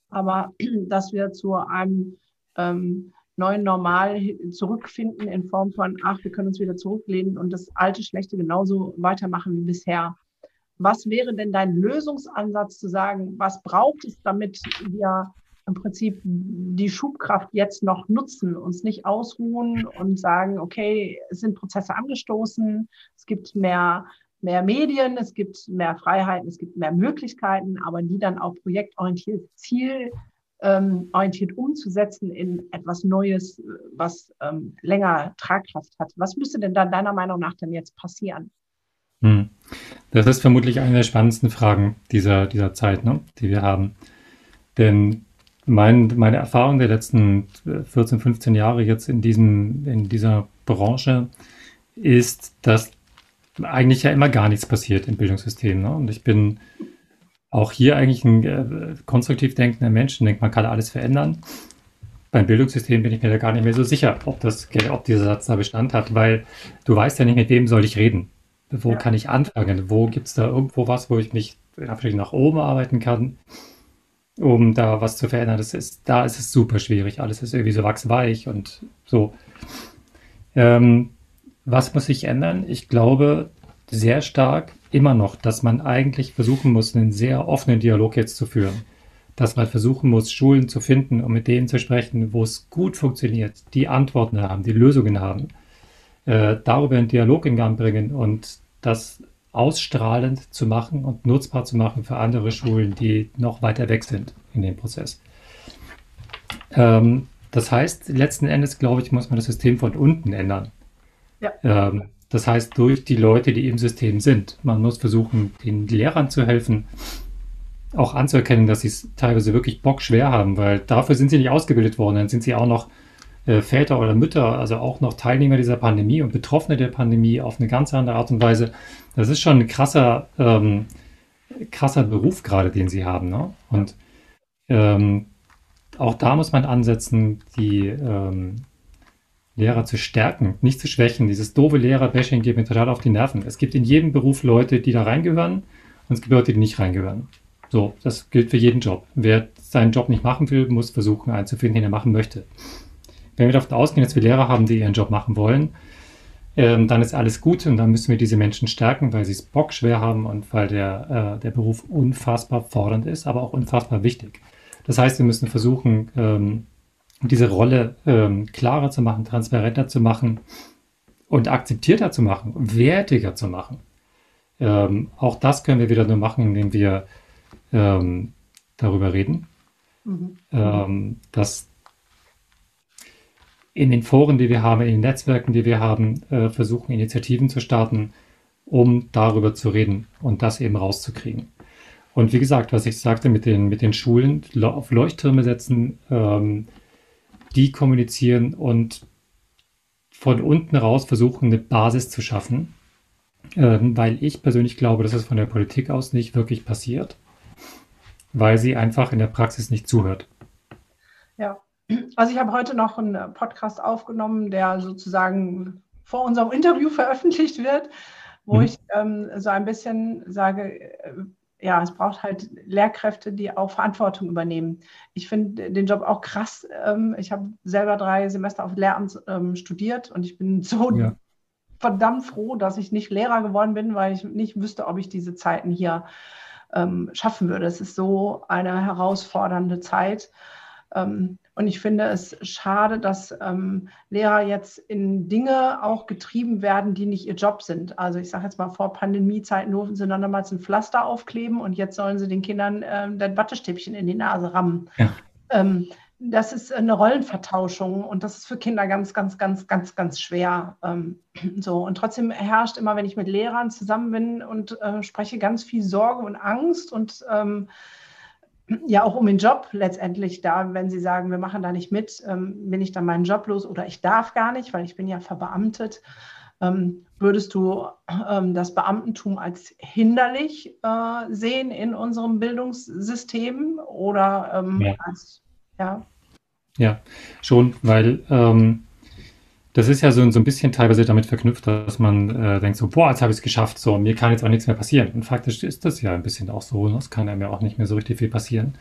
aber [clears throat] dass wir zu einem ähm, neuen Normal zurückfinden in Form von, ach, wir können uns wieder zurücklehnen und das alte Schlechte genauso weitermachen wie bisher. Was wäre denn dein Lösungsansatz zu sagen, was braucht es, damit wir im Prinzip die Schubkraft jetzt noch nutzen, uns nicht ausruhen und sagen, okay, es sind Prozesse angestoßen, es gibt mehr, mehr Medien, es gibt mehr Freiheiten, es gibt mehr Möglichkeiten, aber die dann auch projektorientiert, zielorientiert ähm, umzusetzen in etwas Neues, was ähm, länger Tragkraft hat. Was müsste denn dann deiner Meinung nach denn jetzt passieren? Hm. Das ist vermutlich eine der spannendsten Fragen dieser, dieser Zeit, ne, die wir haben. Denn mein, meine Erfahrung der letzten 14, 15 Jahre jetzt in, diesem, in dieser Branche ist, dass eigentlich ja immer gar nichts passiert im Bildungssystem. Ne? Und ich bin auch hier eigentlich ein äh, konstruktiv denkender Mensch und denke, man kann alles verändern. Beim Bildungssystem bin ich mir da gar nicht mehr so sicher, ob, das, ob dieser Satz da Bestand hat, weil du weißt ja nicht, mit wem soll ich reden. Wo ja. kann ich anfangen? Wo gibt es da irgendwo was, wo ich mich nach oben arbeiten kann, um da was zu verändern? Das ist, da ist es super schwierig. Alles ist irgendwie so wachsweich und so. Ähm, was muss sich ändern? Ich glaube sehr stark immer noch, dass man eigentlich versuchen muss, einen sehr offenen Dialog jetzt zu führen. Dass man versuchen muss, Schulen zu finden und mit denen zu sprechen, wo es gut funktioniert, die Antworten haben, die Lösungen haben äh, darüber einen Dialog in Gang bringen und das ausstrahlend zu machen und nutzbar zu machen für andere Schulen, die noch weiter weg sind in dem Prozess. Ähm, das heißt, letzten Endes, glaube ich, muss man das System von unten ändern. Ja. Ähm, das heißt, durch die Leute, die im System sind. Man muss versuchen, den Lehrern zu helfen, auch anzuerkennen, dass sie es teilweise wirklich bockschwer haben, weil dafür sind sie nicht ausgebildet worden. Dann sind sie auch noch äh, Väter oder Mütter, also auch noch Teilnehmer dieser Pandemie und Betroffene der Pandemie auf eine ganz andere Art und Weise. Das ist schon ein krasser, ähm, krasser Beruf gerade, den sie haben. Ne? Und ähm, auch da muss man ansetzen, die ähm, Lehrer zu stärken, nicht zu schwächen. Dieses doofe Lehrer-Bashing geht mir total auf die Nerven. Es gibt in jedem Beruf Leute, die da reingehören und es gibt Leute, die nicht reingehören. So, das gilt für jeden Job. Wer seinen Job nicht machen will, muss versuchen, einen zu finden, den er machen möchte. Wenn wir davon ausgehen, dass wir Lehrer haben, die ihren Job machen wollen, ähm, dann ist alles gut und dann müssen wir diese Menschen stärken, weil sie es bockschwer haben und weil der, äh, der Beruf unfassbar fordernd ist, aber auch unfassbar wichtig. Das heißt, wir müssen versuchen, ähm, diese Rolle ähm, klarer zu machen, transparenter zu machen und akzeptierter zu machen, wertiger zu machen. Ähm, auch das können wir wieder nur machen, indem wir ähm, darüber reden, mhm. Ähm, dass in den Foren, die wir haben, in den Netzwerken, die wir haben, äh, versuchen, Initiativen zu starten, um darüber zu reden und das eben rauszukriegen. Und wie gesagt, was ich sagte mit den, mit den Schulen, auf Leuchttürme setzen, ähm, die kommunizieren und von unten raus versuchen, eine Basis zu schaffen, ähm, weil ich persönlich glaube, dass es von der Politik aus nicht wirklich passiert, weil sie einfach in der Praxis nicht zuhört. Ja, also ich habe heute noch einen äh, Podcast aufgenommen, der sozusagen vor unserem Interview [laughs] veröffentlicht wird, wo mhm. ich ähm, so ein bisschen sage, äh, ja, es braucht halt Lehrkräfte, die auch Verantwortung übernehmen. Ich finde den Job auch krass. Ähm, ich habe selber drei Semester auf Lehramt ähm, studiert und ich bin [laughs] so ja. verdammt froh, dass ich nicht Lehrer geworden bin, weil ich nicht wüsste, ob ich diese Zeiten hier ähm, schaffen würde. Es ist so eine herausfordernde Zeit. Ähm, und ich finde es schade, dass ähm, Lehrer jetzt in Dinge auch getrieben werden, die nicht ihr Job sind. Also ich sage jetzt mal, vor Pandemiezeiten durften sie dann damals ein Pflaster aufkleben und jetzt sollen sie den Kindern ähm, das Wattestäbchen in die Nase rammen. Ja. Ähm, das ist eine Rollenvertauschung und das ist für Kinder ganz, ganz, ganz, ganz, ganz schwer. Ähm, so und trotzdem herrscht immer, wenn ich mit Lehrern zusammen bin und äh, spreche, ganz viel Sorge und Angst und ähm, ja auch um den Job letztendlich da, wenn Sie sagen, wir machen da nicht mit, ähm, bin ich dann meinen Job los oder ich darf gar nicht, weil ich bin ja verbeamtet. Ähm, würdest du ähm, das Beamtentum als hinderlich äh, sehen in unserem Bildungssystem oder ähm, ja. als ja? Ja, schon, weil ähm, das ist ja so, so ein bisschen teilweise damit verknüpft, dass man äh, denkt so, boah, jetzt habe ich es geschafft, so, mir kann jetzt auch nichts mehr passieren. Und faktisch ist das ja ein bisschen auch so, es kann einem ja auch nicht mehr so richtig viel passieren.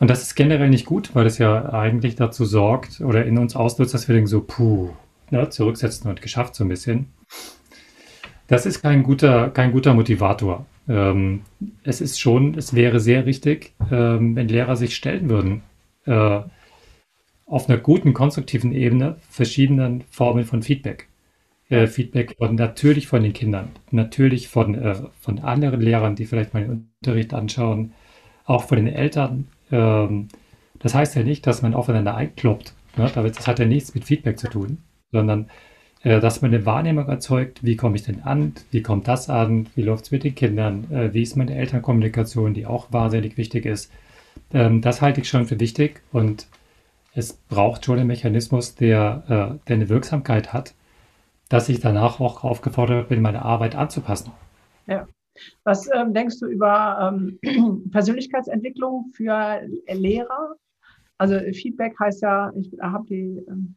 Und das ist generell nicht gut, weil das ja eigentlich dazu sorgt oder in uns auslöst, dass wir denken so, puh, ne, zurücksetzen und geschafft so ein bisschen. Das ist kein guter, kein guter Motivator. Ähm, es ist schon, es wäre sehr richtig, ähm, wenn Lehrer sich stellen würden. Äh, auf einer guten, konstruktiven Ebene verschiedenen Formen von Feedback. Äh, Feedback von, natürlich von den Kindern, natürlich von, äh, von anderen Lehrern, die vielleicht mal den Unterricht anschauen, auch von den Eltern. Ähm, das heißt ja nicht, dass man aufeinander einkloppt. Ne? Das hat ja nichts mit Feedback zu tun, sondern äh, dass man eine Wahrnehmung erzeugt, wie komme ich denn an, wie kommt das an, wie läuft es mit den Kindern, äh, wie ist meine Elternkommunikation, die auch wahnsinnig wichtig ist. Ähm, das halte ich schon für wichtig und es braucht schon einen Mechanismus, der, äh, der eine Wirksamkeit hat, dass ich danach auch aufgefordert bin, meine Arbeit anzupassen. Ja. Was ähm, denkst du über ähm, [clears throat] Persönlichkeitsentwicklung für Lehrer? Also Feedback heißt ja, ich habe die, ähm,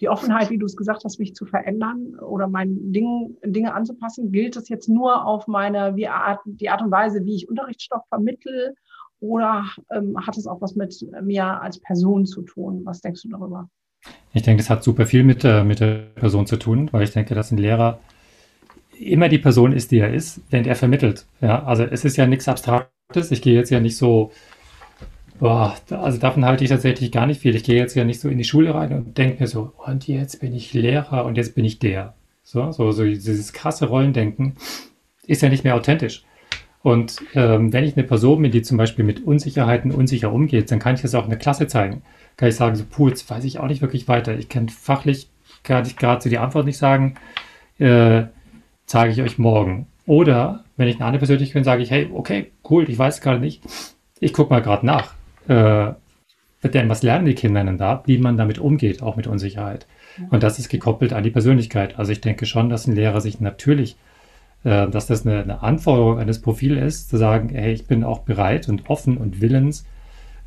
die Offenheit, wie du es gesagt hast, mich zu verändern oder mein Ding, Dinge anzupassen, gilt das jetzt nur auf meine, wie Art, die Art und Weise, wie ich Unterrichtsstoff vermittle oder ähm, hat es auch was mit mir als Person zu tun? Was denkst du darüber? Ich denke, das hat super viel mit, äh, mit der Person zu tun, weil ich denke, dass ein Lehrer immer die Person ist, die er ist, wenn er vermittelt. Ja, also es ist ja nichts Abstraktes. Ich gehe jetzt ja nicht so, boah, also davon halte ich tatsächlich gar nicht viel. Ich gehe jetzt ja nicht so in die Schule rein und denke mir so, und jetzt bin ich Lehrer und jetzt bin ich der. So, so, so dieses krasse Rollendenken ist ja nicht mehr authentisch. Und ähm, wenn ich eine Person bin, die zum Beispiel mit Unsicherheiten unsicher umgeht, dann kann ich das auch in der Klasse zeigen. Kann ich sagen, so, puh, jetzt weiß ich auch nicht wirklich weiter. Ich kann fachlich gar nicht gerade so die Antwort nicht sagen. Äh, zeige ich euch morgen. Oder wenn ich eine andere Persönlichkeit bin, sage ich, hey, okay, cool, ich weiß gerade nicht. Ich gucke mal gerade nach. Äh, denn was lernen die Kinder denn da, wie man damit umgeht, auch mit Unsicherheit? Und das ist gekoppelt an die Persönlichkeit. Also ich denke schon, dass ein Lehrer sich natürlich, dass das eine, eine, Anforderung eines Profils ist, zu sagen, hey, ich bin auch bereit und offen und willens,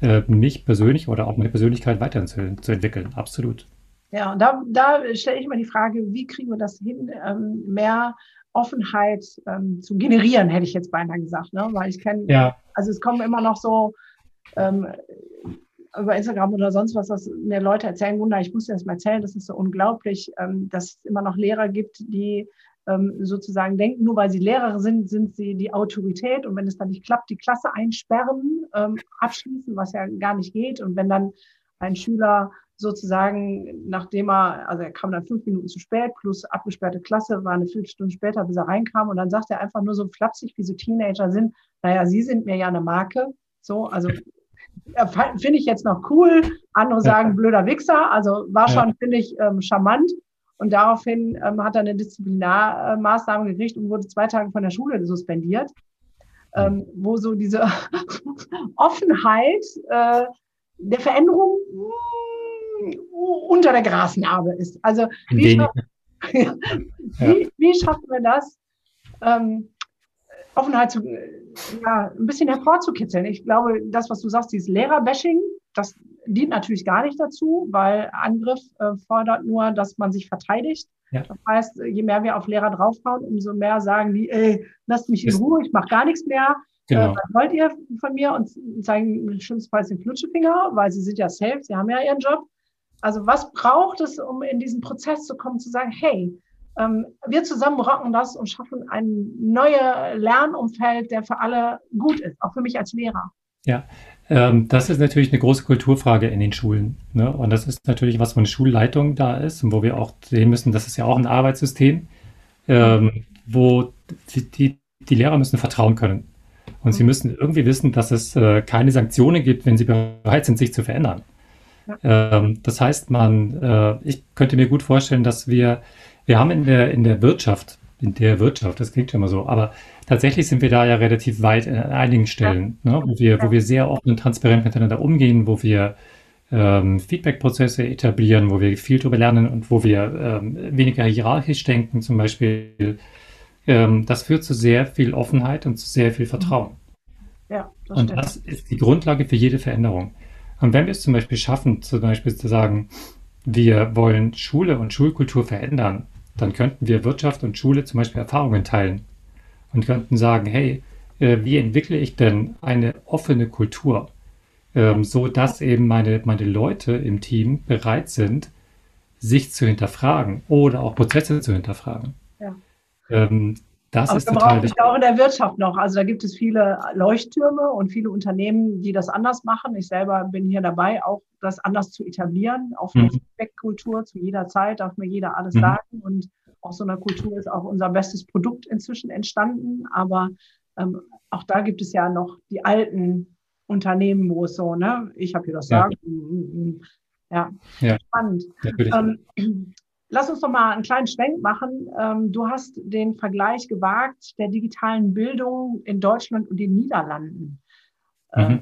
äh, mich persönlich oder auch meine Persönlichkeit weiterzuentwickeln. Absolut. Ja, und da, da stelle ich mir die Frage, wie kriegen wir das hin, ähm, mehr Offenheit ähm, zu generieren, hätte ich jetzt beinahe gesagt. Ne? Weil ich kenne, ja. also es kommen immer noch so ähm, über Instagram oder sonst was, dass mir Leute erzählen, Wunder, ich muss dir das mal erzählen, das ist so unglaublich, ähm, dass es immer noch Lehrer gibt, die sozusagen denken, nur weil sie Lehrer sind, sind sie die Autorität und wenn es dann nicht klappt, die Klasse einsperren, ähm, abschließen, was ja gar nicht geht. Und wenn dann ein Schüler sozusagen, nachdem er, also er kam dann fünf Minuten zu spät, plus abgesperrte Klasse, war eine Viertelstunde später, bis er reinkam. Und dann sagt er einfach nur so flapsig, wie so Teenager sind, naja, Sie sind mir ja eine Marke. So, also finde ich jetzt noch cool. Andere [laughs] sagen blöder Wichser. Also war schon, finde ich, ähm, charmant. Und daraufhin ähm, hat er eine Disziplinarmaßnahme gekriegt und wurde zwei Tage von der Schule suspendiert. Ähm, wo so diese [laughs] Offenheit äh, der Veränderung unter der Grasnarbe ist. Also wie, schaff, [laughs] ja. wie, wie, schaffen wir das, ähm, Offenheit zu, ja, ein bisschen hervorzukitzeln? Ich glaube, das, was du sagst, dieses Lehrerbashing, das dient natürlich gar nicht dazu, weil Angriff äh, fordert nur, dass man sich verteidigt. Ja. Das heißt, je mehr wir auf Lehrer draufhauen, umso mehr sagen die, ey, lasst mich in Ruhe, ich mache gar nichts mehr. Genau. Äh, was wollt ihr von mir? Und zeigen schlimmstenfalls den Flutschefinger, weil sie sind ja safe, sie haben ja ihren Job. Also was braucht es, um in diesen Prozess zu kommen, zu sagen, hey, ähm, wir zusammen rocken das und schaffen ein neues Lernumfeld, der für alle gut ist, auch für mich als Lehrer. Ja, ähm, das ist natürlich eine große Kulturfrage in den Schulen. Ne? Und das ist natürlich was, wo eine Schulleitung da ist und wo wir auch sehen müssen, das ist ja auch ein Arbeitssystem, ähm, wo die, die, Lehrer müssen vertrauen können. Und sie müssen irgendwie wissen, dass es äh, keine Sanktionen gibt, wenn sie bereit sind, sich zu verändern. Ähm, das heißt, man, äh, ich könnte mir gut vorstellen, dass wir, wir haben in der, in der Wirtschaft, in der Wirtschaft, das klingt immer so, aber tatsächlich sind wir da ja relativ weit an einigen Stellen, ja. ne, wo, wir, wo wir sehr offen und transparent miteinander umgehen, wo wir ähm, Feedback-Prozesse etablieren, wo wir viel darüber lernen und wo wir ähm, weniger hierarchisch denken, zum Beispiel. Ähm, das führt zu sehr viel Offenheit und zu sehr viel Vertrauen. Ja, das und stimmt. das ist die Grundlage für jede Veränderung. Und wenn wir es zum Beispiel schaffen, zum Beispiel zu sagen, wir wollen Schule und Schulkultur verändern, dann könnten wir Wirtschaft und Schule zum Beispiel Erfahrungen teilen und könnten sagen, hey, äh, wie entwickle ich denn eine offene Kultur, ähm, so dass eben meine, meine Leute im Team bereit sind, sich zu hinterfragen oder auch Prozesse zu hinterfragen. Ja. Ähm, das Aber ist brauchen es auch in der Wirtschaft noch. Also da gibt es viele Leuchttürme und viele Unternehmen, die das anders machen. Ich selber bin hier dabei, auch das anders zu etablieren. Auf eine mhm. Feedback-Kultur zu jeder Zeit darf mir jeder alles mhm. sagen. Und aus so einer Kultur ist auch unser bestes Produkt inzwischen entstanden. Aber ähm, auch da gibt es ja noch die alten Unternehmen, wo es so, ne, ich habe hier das ja. Sagen. Mm. Ja, ja. spannend. Ähm, [clears throat] Lass uns doch mal einen kleinen Schwenk machen. Ähm, du hast den Vergleich gewagt der digitalen Bildung in Deutschland und den Niederlanden. Ähm, mhm.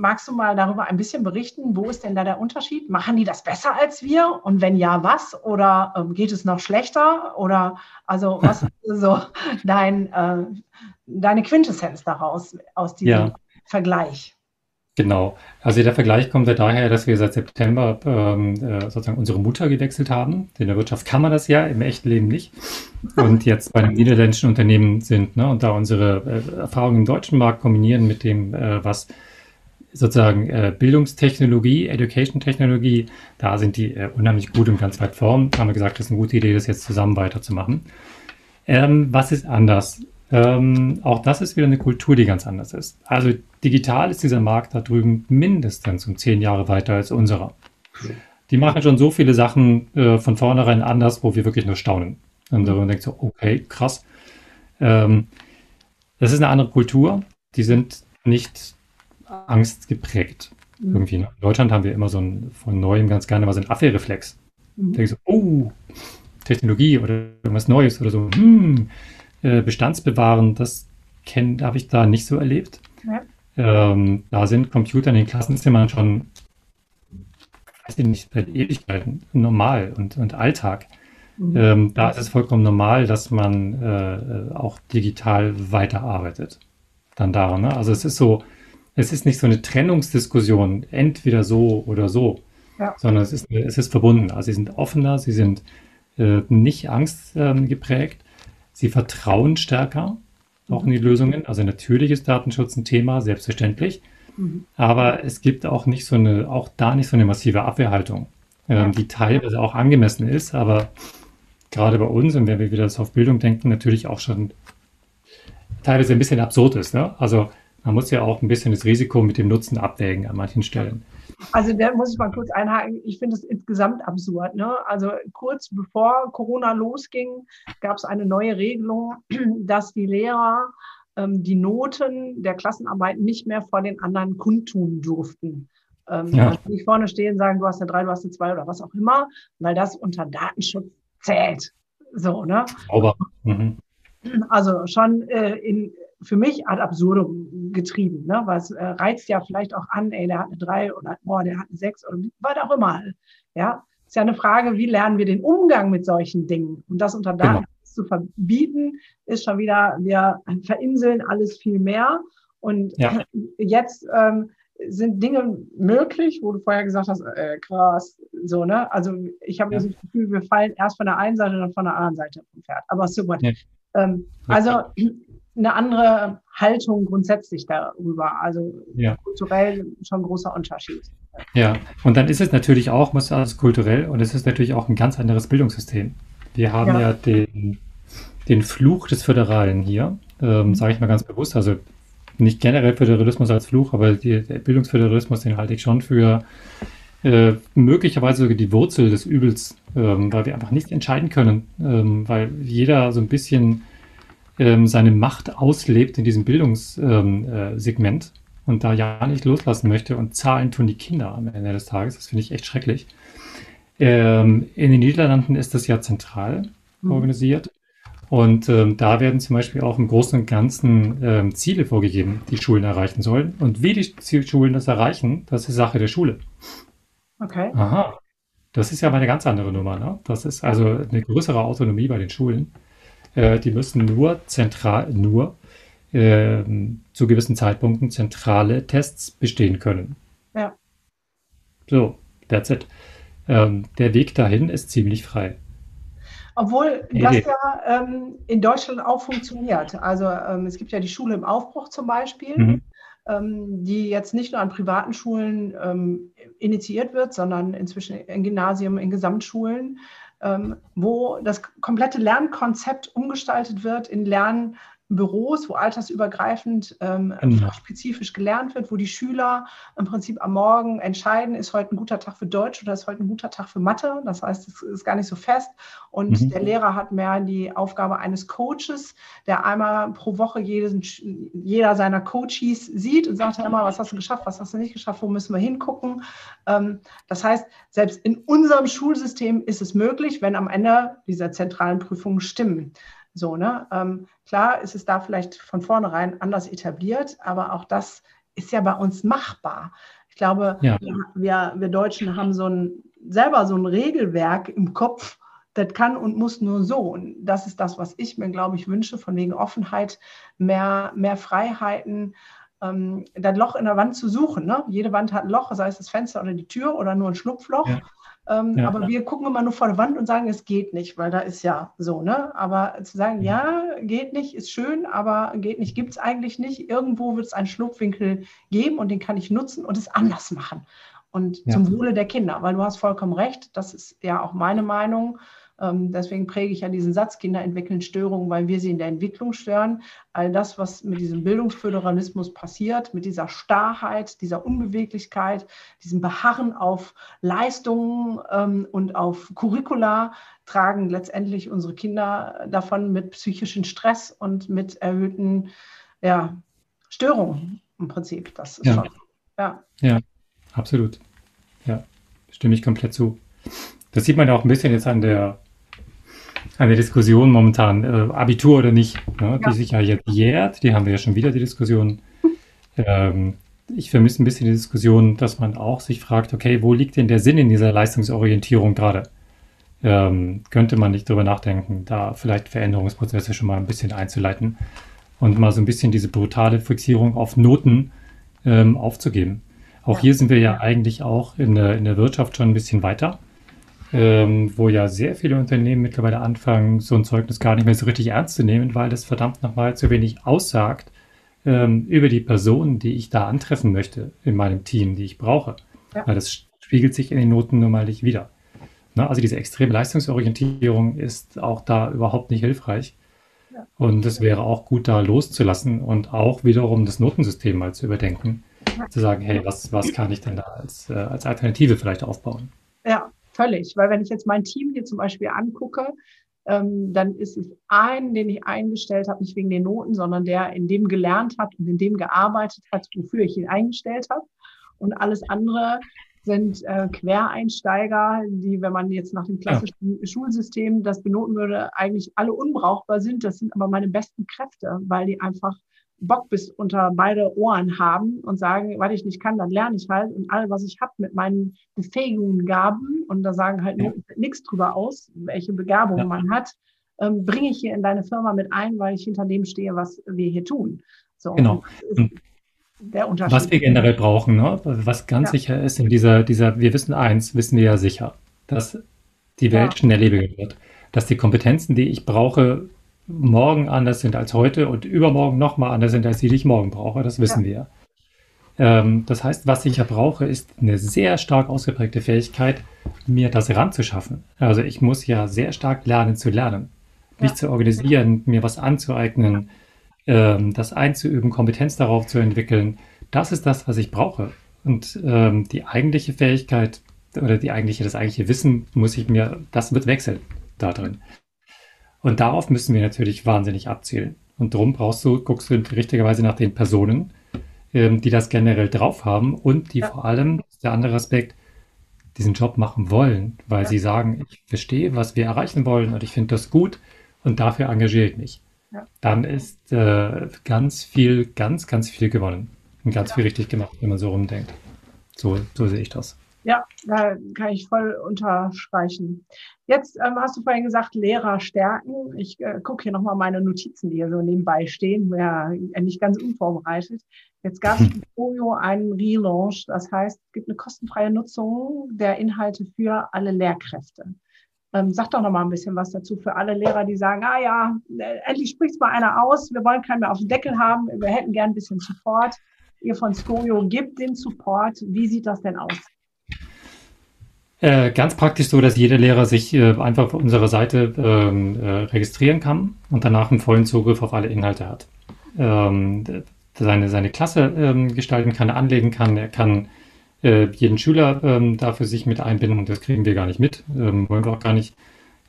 Magst du mal darüber ein bisschen berichten? Wo ist denn da der Unterschied? Machen die das besser als wir? Und wenn ja, was? Oder ähm, geht es noch schlechter? Oder also was [laughs] ist so dein, äh, deine Quintessenz daraus aus diesem ja. Vergleich? Genau. Also der Vergleich kommt ja daher, dass wir seit September ähm, äh, sozusagen unsere Mutter gewechselt haben. In der Wirtschaft kann man das ja, im echten Leben nicht. Und [laughs] jetzt bei einem niederländischen Unternehmen sind ne, und da unsere äh, Erfahrungen im deutschen Markt kombinieren mit dem, äh, was sozusagen äh, Bildungstechnologie, Education-Technologie, da sind die äh, unheimlich gut und ganz weit vorn. Haben wir gesagt, das ist eine gute Idee, das jetzt zusammen weiterzumachen. Ähm, was ist anders? Ähm, auch das ist wieder eine Kultur, die ganz anders ist. Also digital ist dieser Markt da drüben mindestens um zehn Jahre weiter als unserer. Die machen schon so viele Sachen äh, von vornherein anders, wo wir wirklich nur staunen. Und man denkt so, okay, krass. Ähm, das ist eine andere Kultur. Die sind nicht angstgeprägt. Mhm. Irgendwie. Ne? In Deutschland haben wir immer so ein, von neuem ganz gerne mal so einen Abwehrreflex. Mhm. Denkst so, oh, Technologie oder irgendwas Neues oder so, hm, äh, Bestandsbewahren, das habe ich da nicht so erlebt. Ja. Ähm, da sind Computer in den Klassenzimmern schon, weiß ich nicht, seit Ewigkeiten normal und, und Alltag. Mhm. Ähm, da ist es vollkommen normal, dass man äh, auch digital weiterarbeitet. Dann daran. Ne? Also es ist so, es ist nicht so eine Trennungsdiskussion, entweder so oder so, ja. sondern es ist, es ist verbunden. Also sie sind offener, sie sind äh, nicht angstgeprägt, ähm, sie vertrauen stärker auch in die Lösungen. Also natürlich ist Datenschutz ein Thema, selbstverständlich. Mhm. Aber es gibt auch nicht so eine, auch da nicht so eine massive Abwehrhaltung, ähm, die teilweise auch angemessen ist, aber gerade bei uns und wenn wir wieder auf Bildung denken, natürlich auch schon teilweise ein bisschen absurd ist. Ne? Also man muss ja auch ein bisschen das Risiko mit dem Nutzen abwägen an manchen Stellen. Also da muss ich mal kurz einhaken. Ich finde es insgesamt absurd. Ne? Also kurz bevor Corona losging, gab es eine neue Regelung, [clears throat] dass die Lehrer ähm, die Noten der Klassenarbeit nicht mehr vor den anderen kundtun durften. Ähm, ja. Also nicht vorne stehen, sagen, du hast eine 3, du hast eine 2 oder was auch immer, weil das unter Datenschutz zählt. So, ne? Sauber. Mhm. Also schon äh, in für mich ad absurdum getrieben, ne? weil es äh, reizt ja vielleicht auch an, ey, der hat eine drei oder boah, der hat eine sechs oder was auch immer. Ja, ist ja eine Frage, wie lernen wir den Umgang mit solchen Dingen? Und das unter Daten genau. zu verbieten, ist schon wieder, wir verinseln alles viel mehr. Und ja. [clears throat] jetzt ähm, sind Dinge möglich, wo du vorher gesagt hast, äh, krass, so, ne? Also ich habe ja. das Gefühl, wir fallen erst von der einen Seite und dann von der anderen Seite vom Pferd. Aber so gut. Ja. Ähm, also eine andere Haltung grundsätzlich darüber. Also ja. kulturell schon ein großer Unterschied. Ja, und dann ist es natürlich auch, muss alles kulturell, und es ist natürlich auch ein ganz anderes Bildungssystem. Wir haben ja, ja den, den Fluch des Föderalen hier, ähm, mhm. sage ich mal ganz bewusst, also nicht generell Föderalismus als Fluch, aber die, der Bildungsföderalismus, den halte ich schon für äh, möglicherweise sogar die Wurzel des Übels, ähm, weil wir einfach nicht entscheiden können, ähm, weil jeder so ein bisschen ähm, seine Macht auslebt in diesem Bildungssegment ähm, äh, und da ja nicht loslassen möchte. Und zahlen tun die Kinder am Ende des Tages. Das finde ich echt schrecklich. Ähm, in den Niederlanden ist das ja zentral mhm. organisiert. Und ähm, da werden zum Beispiel auch im Großen und Ganzen ähm, Ziele vorgegeben, die Schulen erreichen sollen. Und wie die Schulen das erreichen, das ist Sache der Schule. Okay. Aha. Das ist ja mal eine ganz andere Nummer. Ne? Das ist also eine größere Autonomie bei den Schulen. Äh, die müssen nur zentral, nur äh, zu gewissen Zeitpunkten zentrale Tests bestehen können. Ja. So, that's it. Ähm, der Weg dahin ist ziemlich frei. Obwohl das ja ähm, in Deutschland auch funktioniert. Also ähm, es gibt ja die Schule im Aufbruch zum Beispiel, mhm. ähm, die jetzt nicht nur an privaten Schulen ähm, initiiert wird, sondern inzwischen in Gymnasien, in Gesamtschulen, wo das komplette Lernkonzept umgestaltet wird in Lernen Büros, wo altersübergreifend ähm, genau. spezifisch gelernt wird, wo die Schüler im Prinzip am Morgen entscheiden, ist heute ein guter Tag für Deutsch oder ist heute ein guter Tag für Mathe. Das heißt, es ist gar nicht so fest. Und mhm. der Lehrer hat mehr die Aufgabe eines Coaches, der einmal pro Woche jeden, jeder seiner Coaches sieht und sagt immer, was hast du geschafft, was hast du nicht geschafft, wo müssen wir hingucken. Ähm, das heißt, selbst in unserem Schulsystem ist es möglich, wenn am Ende dieser zentralen Prüfungen stimmen. So, ne? Ähm, klar ist es da vielleicht von vornherein anders etabliert, aber auch das ist ja bei uns machbar. Ich glaube, ja. wir, wir Deutschen haben so ein, selber so ein Regelwerk im Kopf, das kann und muss nur so. Und das ist das, was ich mir, glaube ich, wünsche, von wegen Offenheit, mehr, mehr Freiheiten, ähm, das Loch in der Wand zu suchen. Ne? Jede Wand hat ein Loch, sei es das Fenster oder die Tür oder nur ein Schlupfloch. Ja. Ähm, ja, aber ja. wir gucken immer nur vor der Wand und sagen, es geht nicht, weil da ist ja so, ne? Aber zu sagen, mhm. ja, geht nicht, ist schön, aber geht nicht, gibt es eigentlich nicht. Irgendwo wird es einen Schlupfwinkel geben und den kann ich nutzen und es anders machen. Und ja. zum Wohle der Kinder, weil du hast vollkommen recht, das ist ja auch meine Meinung. Ähm, deswegen präge ich ja diesen Satz, Kinder entwickeln Störungen, weil wir sie in der Entwicklung stören. All das, was mit diesem Bildungsföderalismus passiert, mit dieser Starrheit, dieser Unbeweglichkeit, diesem Beharren auf Leistungen ähm, und auf Curricula, tragen letztendlich unsere Kinder davon mit psychischen Stress und mit erhöhten ja, Störungen im Prinzip. Das ist ja. schon. Ja. ja, absolut. Ja, stimme ich komplett zu. Das sieht man ja auch ein bisschen jetzt an der eine Diskussion momentan, äh, Abitur oder nicht, ne, ja. die sich ja jetzt jährt. Die haben wir ja schon wieder, die Diskussion. Ähm, ich vermisse ein bisschen die Diskussion, dass man auch sich fragt, okay, wo liegt denn der Sinn in dieser Leistungsorientierung gerade? Ähm, könnte man nicht darüber nachdenken, da vielleicht Veränderungsprozesse schon mal ein bisschen einzuleiten und mal so ein bisschen diese brutale Fixierung auf Noten ähm, aufzugeben. Auch ja. hier sind wir ja eigentlich auch in der, in der Wirtschaft schon ein bisschen weiter ähm, wo ja sehr viele Unternehmen mittlerweile anfangen, so ein Zeugnis gar nicht mehr so richtig ernst zu nehmen, weil das verdammt nochmal zu wenig aussagt ähm, über die Person, die ich da antreffen möchte in meinem Team, die ich brauche. Ja. Weil das spiegelt sich in den Noten nun mal nicht wieder. Ne? Also diese extreme Leistungsorientierung ist auch da überhaupt nicht hilfreich. Ja. Und es wäre auch gut, da loszulassen und auch wiederum das Notensystem mal zu überdenken. Zu sagen, hey, was, was kann ich denn da als, äh, als Alternative vielleicht aufbauen? Ja, völlig. Weil wenn ich jetzt mein Team hier zum Beispiel angucke, ähm, dann ist es ein, den ich eingestellt habe, nicht wegen den Noten, sondern der in dem gelernt hat und in dem gearbeitet hat, wofür ich ihn eingestellt habe. Und alles andere sind äh, Quereinsteiger, die, wenn man jetzt nach dem klassischen ja. Schulsystem das benoten würde, eigentlich alle unbrauchbar sind. Das sind aber meine besten Kräfte, weil die einfach Bock bis unter beide Ohren haben und sagen, was ich nicht kann, dann lerne ich halt und all, was ich habe mit meinen Befähigungen, Gaben und da sagen halt ja. nichts drüber aus, welche Begabung ja. man hat, ähm, bringe ich hier in deine Firma mit ein, weil ich hinter dem stehe, was wir hier tun. So, genau. Der Unterschied. Was wir generell brauchen, ne? was ganz ja. sicher ist in dieser, dieser, wir wissen eins, wissen wir ja sicher, dass die Welt schnelllebiger wird, dass die Kompetenzen, die ich brauche, morgen anders sind als heute und übermorgen nochmal anders sind als die, die ich morgen brauche. Das wissen ja. wir. Ähm, das heißt, was ich ja brauche, ist eine sehr stark ausgeprägte Fähigkeit, mir das ranzuschaffen. Also ich muss ja sehr stark lernen zu lernen, mich ja. zu organisieren, mir was anzueignen, ähm, das einzuüben, Kompetenz darauf zu entwickeln. Das ist das, was ich brauche. Und ähm, die eigentliche Fähigkeit oder die eigentliche, das eigentliche Wissen muss ich mir, das wird wechseln da drin. Und darauf müssen wir natürlich wahnsinnig abzielen. Und darum brauchst du, guckst du richtigerweise nach den Personen, ähm, die das generell drauf haben und die ja. vor allem, der andere Aspekt, diesen Job machen wollen, weil ja. sie sagen, ich verstehe, was wir erreichen wollen und ich finde das gut und dafür engagiere ich mich. Ja. Dann ist äh, ganz viel, ganz, ganz viel gewonnen und ganz viel richtig gemacht, wenn man so rumdenkt. So, so sehe ich das. Ja, da kann ich voll unterstreichen. Jetzt ähm, hast du vorhin gesagt, Lehrer stärken. Ich äh, gucke hier nochmal meine Notizen, die hier so nebenbei stehen, ja nicht ganz unvorbereitet. Jetzt gab es [laughs] im Folio einen Relaunch, das heißt, es gibt eine kostenfreie Nutzung der Inhalte für alle Lehrkräfte. Ähm, sag doch nochmal ein bisschen was dazu für alle Lehrer, die sagen, ah ja, äh, endlich spricht es mal einer aus, wir wollen keinen mehr auf den Deckel haben, wir hätten gern ein bisschen Support. Ihr von Scorio gebt den Support. Wie sieht das denn aus? Äh, ganz praktisch so, dass jeder Lehrer sich äh, einfach auf unserer Seite ähm, äh, registrieren kann und danach einen vollen Zugriff auf alle Inhalte hat. Ähm, seine, seine Klasse ähm, gestalten kann, anlegen kann, er kann äh, jeden Schüler ähm, dafür sich mit einbinden, das kriegen wir gar nicht mit, ähm, wollen wir auch gar nicht,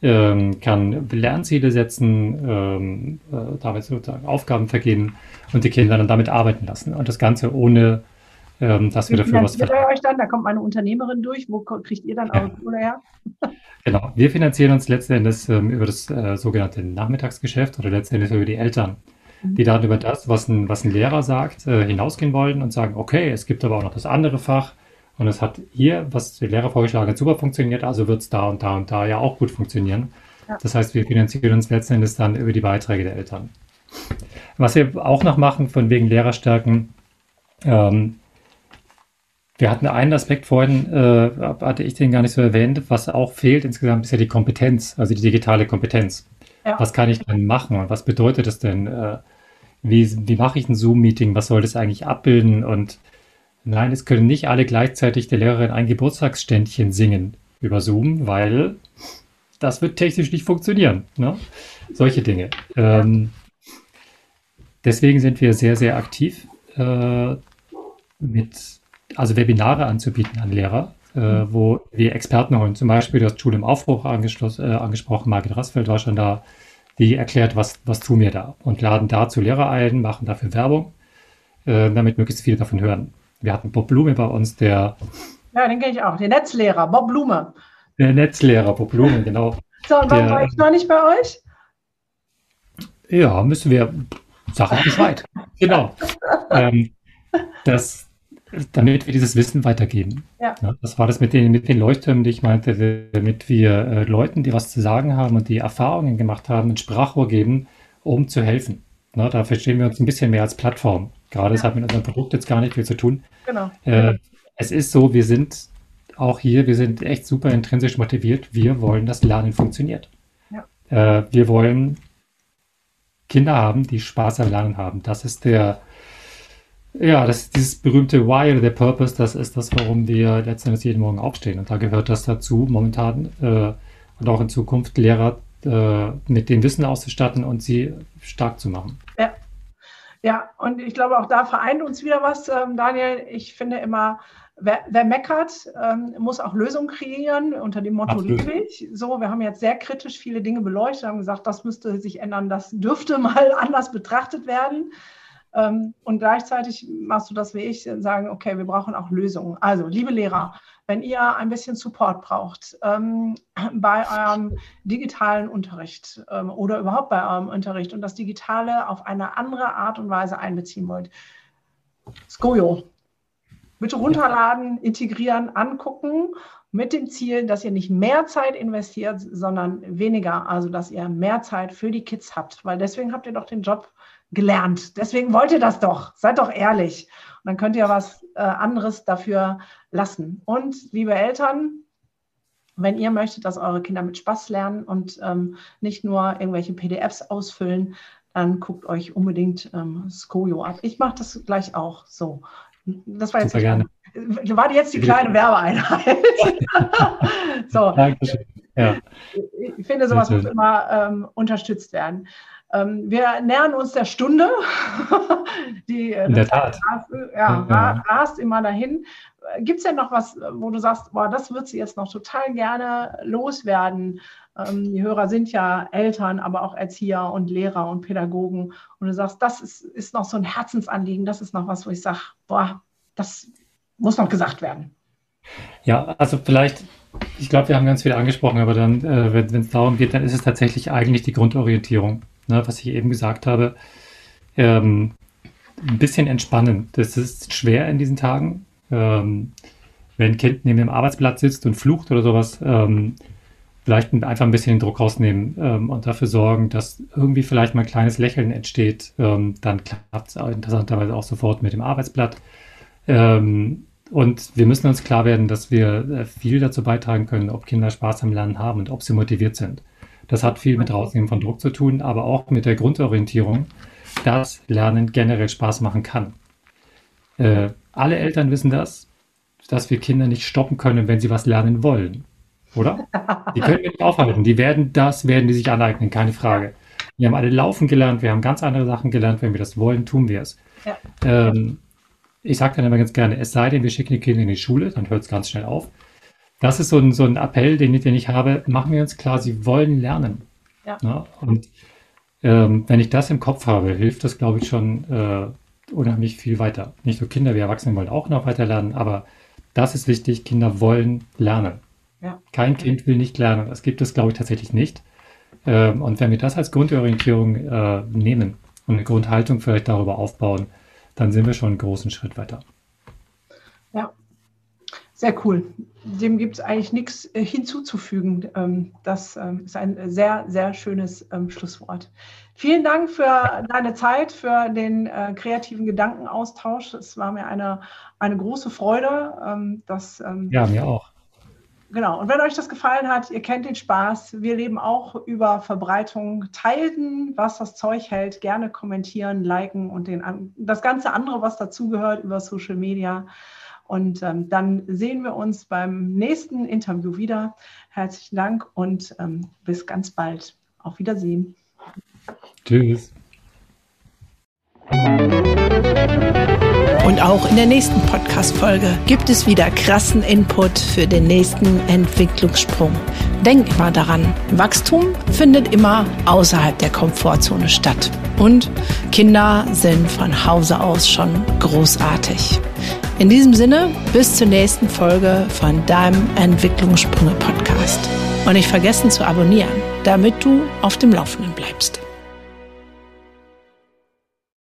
ähm, kann Lernziele setzen, äh, damit sozusagen Aufgaben vergeben und die Kinder dann damit arbeiten lassen. Und das Ganze ohne ähm, dass wir dafür was verlangen. euch dann? Da kommt meine Unternehmerin durch. Wo kriegt ihr dann ja. eure [laughs] Kohle her? genau. Wir finanzieren uns letzten Endes ähm, über das äh, sogenannte Nachmittagsgeschäft oder letzten Endes über die Eltern, mhm. die dann über das, was ein, was ein Lehrer sagt, äh, hinausgehen wollen und sagen, okay, es gibt aber auch noch das andere Fach und es hat hier, was der Lehrer vorgeschlagen hat, super funktioniert, also wird es da und da und da ja auch gut funktionieren. Ja. Das heißt, wir finanzieren uns letzten Endes dann über die Beiträge der Eltern. Was wir auch noch machen, von wegen Lehrerstärken, Ähm, wir hatten einen Aspekt vorhin, äh, hatte ich den gar nicht so erwähnt, was auch fehlt insgesamt, ist ja die Kompetenz, also die digitale Kompetenz. Ja. Was kann ich denn machen und was bedeutet das denn? Äh, wie, wie mache ich ein Zoom-Meeting? Was soll das eigentlich abbilden? Und nein, es können nicht alle gleichzeitig der Lehrerin ein Geburtstagsständchen singen über Zoom, weil das wird technisch nicht funktionieren. Ne? Solche Dinge. Ähm, deswegen sind wir sehr, sehr aktiv äh, mit also Webinare anzubieten an Lehrer, äh, mhm. wo wir Experten holen. Zum Beispiel, du hast Schule im Aufbruch äh, angesprochen, Margit Rassfeld war schon da, die erklärt, was, was tun wir da und laden dazu Lehrer ein, machen dafür Werbung, äh, damit möglichst viele davon hören. Wir hatten Bob Blume bei uns, der. Ja, den kenne ich auch, der Netzlehrer, Bob Blume. Der Netzlehrer, Bob Blume, [laughs] genau. So, und warum der, war ich noch nicht bei euch? Ja, müssen wir. Sache Bescheid. [laughs] genau. ähm, das, damit wir dieses Wissen weitergeben. Ja. ja. das war das mit den, mit den Leuchttürmen, die ich meinte, damit wir äh, Leuten, die was zu sagen haben und die Erfahrungen gemacht haben, ein Sprachrohr geben, um zu helfen. Na, da verstehen wir uns ein bisschen mehr als Plattform. Gerade ja. das hat mit unserem Produkt jetzt gar nicht viel zu tun. Genau. Äh, es ist so, wir sind auch hier, wir sind echt super intrinsisch motiviert. Wir wollen, dass Lernen funktioniert. Ja. Äh, wir wollen Kinder haben, die Spaß am Lernen haben. Das ist der, ja, das ist dieses berühmte Why oder der Purpose, das ist das, warum wir letztendlich jeden Morgen aufstehen. Und da gehört das dazu, momentan äh, und auch in Zukunft Lehrer äh, mit dem Wissen auszustatten und sie stark zu machen. Ja. Ja, und ich glaube, auch da vereint uns wieder was, ähm, Daniel. Ich finde immer, wer, wer meckert, ähm, muss auch Lösungen kreieren unter dem Motto Liebig. So, wir haben jetzt sehr kritisch viele Dinge beleuchtet, haben gesagt, das müsste sich ändern, das dürfte [laughs] mal anders betrachtet werden. Ähm, und gleichzeitig machst du das wie ich, sagen, okay, wir brauchen auch Lösungen. Also, liebe Lehrer, wenn ihr ein bisschen Support braucht ähm, bei eurem digitalen Unterricht ähm, oder überhaupt bei eurem Unterricht und das Digitale auf eine andere Art und Weise einbeziehen wollt, Skojo. Bitte runterladen, integrieren, angucken mit dem Ziel, dass ihr nicht mehr Zeit investiert, sondern weniger, also dass ihr mehr Zeit für die Kids habt, weil deswegen habt ihr doch den Job gelernt. Deswegen wollt ihr das doch. Seid doch ehrlich. Und dann könnt ihr was äh, anderes dafür lassen. Und liebe Eltern, wenn ihr möchtet, dass eure Kinder mit Spaß lernen und ähm, nicht nur irgendwelche PDFs ausfüllen, dann guckt euch unbedingt ähm, Skojo ab. Ich mache das gleich auch so. Das war jetzt, gerne. war jetzt die kleine Werbeeinheit. [laughs] so. Dankeschön. Ja. Ich finde, sowas muss immer ähm, unterstützt werden. Ähm, wir nähern uns der Stunde. [laughs] Die, äh, In der Tat. Rast, ja, ja. rast immer dahin. Gibt es denn noch was, wo du sagst, boah, das wird sie jetzt noch total gerne loswerden? Ähm, die Hörer sind ja Eltern, aber auch Erzieher und Lehrer und Pädagogen. Und du sagst, das ist, ist noch so ein Herzensanliegen, das ist noch was, wo ich sage, boah, das muss noch gesagt werden. Ja, also vielleicht ich glaube, wir haben ganz viel angesprochen, aber dann, äh, wenn es darum geht, dann ist es tatsächlich eigentlich die Grundorientierung ne, was ich eben gesagt habe, ähm, ein bisschen entspannen. Das ist schwer in diesen Tagen. Ähm, wenn ein Kind neben dem Arbeitsblatt sitzt und flucht oder sowas, ähm, vielleicht einfach ein bisschen den Druck rausnehmen ähm, und dafür sorgen, dass irgendwie vielleicht mal ein kleines Lächeln entsteht. Ähm, dann klappt es interessanterweise auch sofort mit dem Arbeitsblatt. Ähm, und wir müssen uns klar werden, dass wir äh, viel dazu beitragen können, ob Kinder Spaß am Lernen haben und ob sie motiviert sind. Das hat viel mit Rausnehmen von Druck zu tun, aber auch mit der Grundorientierung, dass Lernen generell Spaß machen kann. Äh, alle Eltern wissen das, dass wir Kinder nicht stoppen können, wenn sie was lernen wollen. Oder? Die können wir nicht aufhalten. Die werden das, werden die sich aneignen, keine Frage. Wir haben alle laufen gelernt, wir haben ganz andere Sachen gelernt. Wenn wir das wollen, tun wir es. Ja. Ähm, ich sage dann immer ganz gerne, es sei denn, wir schicken die Kinder in die Schule, dann hört es ganz schnell auf. Das ist so ein, so ein Appell, den, den ich habe. Machen wir uns klar, sie wollen lernen. Ja. ja? Und ähm, wenn ich das im Kopf habe, hilft das, glaube ich, schon äh, unheimlich viel weiter. Nicht nur Kinder, wir Erwachsene wollen auch noch weiter lernen, aber das ist wichtig. Kinder wollen lernen. Ja. Kein Kind will nicht lernen. Das gibt es, glaube ich, tatsächlich nicht. Ähm, und wenn wir das als Grundorientierung äh, nehmen und eine Grundhaltung vielleicht darüber aufbauen, dann sind wir schon einen großen Schritt weiter. Sehr cool. Dem gibt es eigentlich nichts äh, hinzuzufügen. Ähm, das ähm, ist ein sehr, sehr schönes ähm, Schlusswort. Vielen Dank für deine Zeit, für den äh, kreativen Gedankenaustausch. Es war mir eine, eine große Freude. Das, ja, mir auch. Genau. Und wenn euch das gefallen hat, ihr kennt den Spaß. Wir leben auch über Verbreitung. Teilen, was das Zeug hält. Gerne kommentieren, liken und den, das ganze andere, was dazugehört über Social Media. Und ähm, dann sehen wir uns beim nächsten Interview wieder. Herzlichen Dank und ähm, bis ganz bald. Auf Wiedersehen. Tschüss. Und auch in der nächsten Podcast-Folge gibt es wieder krassen Input für den nächsten Entwicklungssprung. Denk immer daran, Wachstum findet immer außerhalb der Komfortzone statt. Und Kinder sind von Hause aus schon großartig. In diesem Sinne, bis zur nächsten Folge von deinem Entwicklungssprünge Podcast. Und nicht vergessen zu abonnieren, damit du auf dem Laufenden bleibst.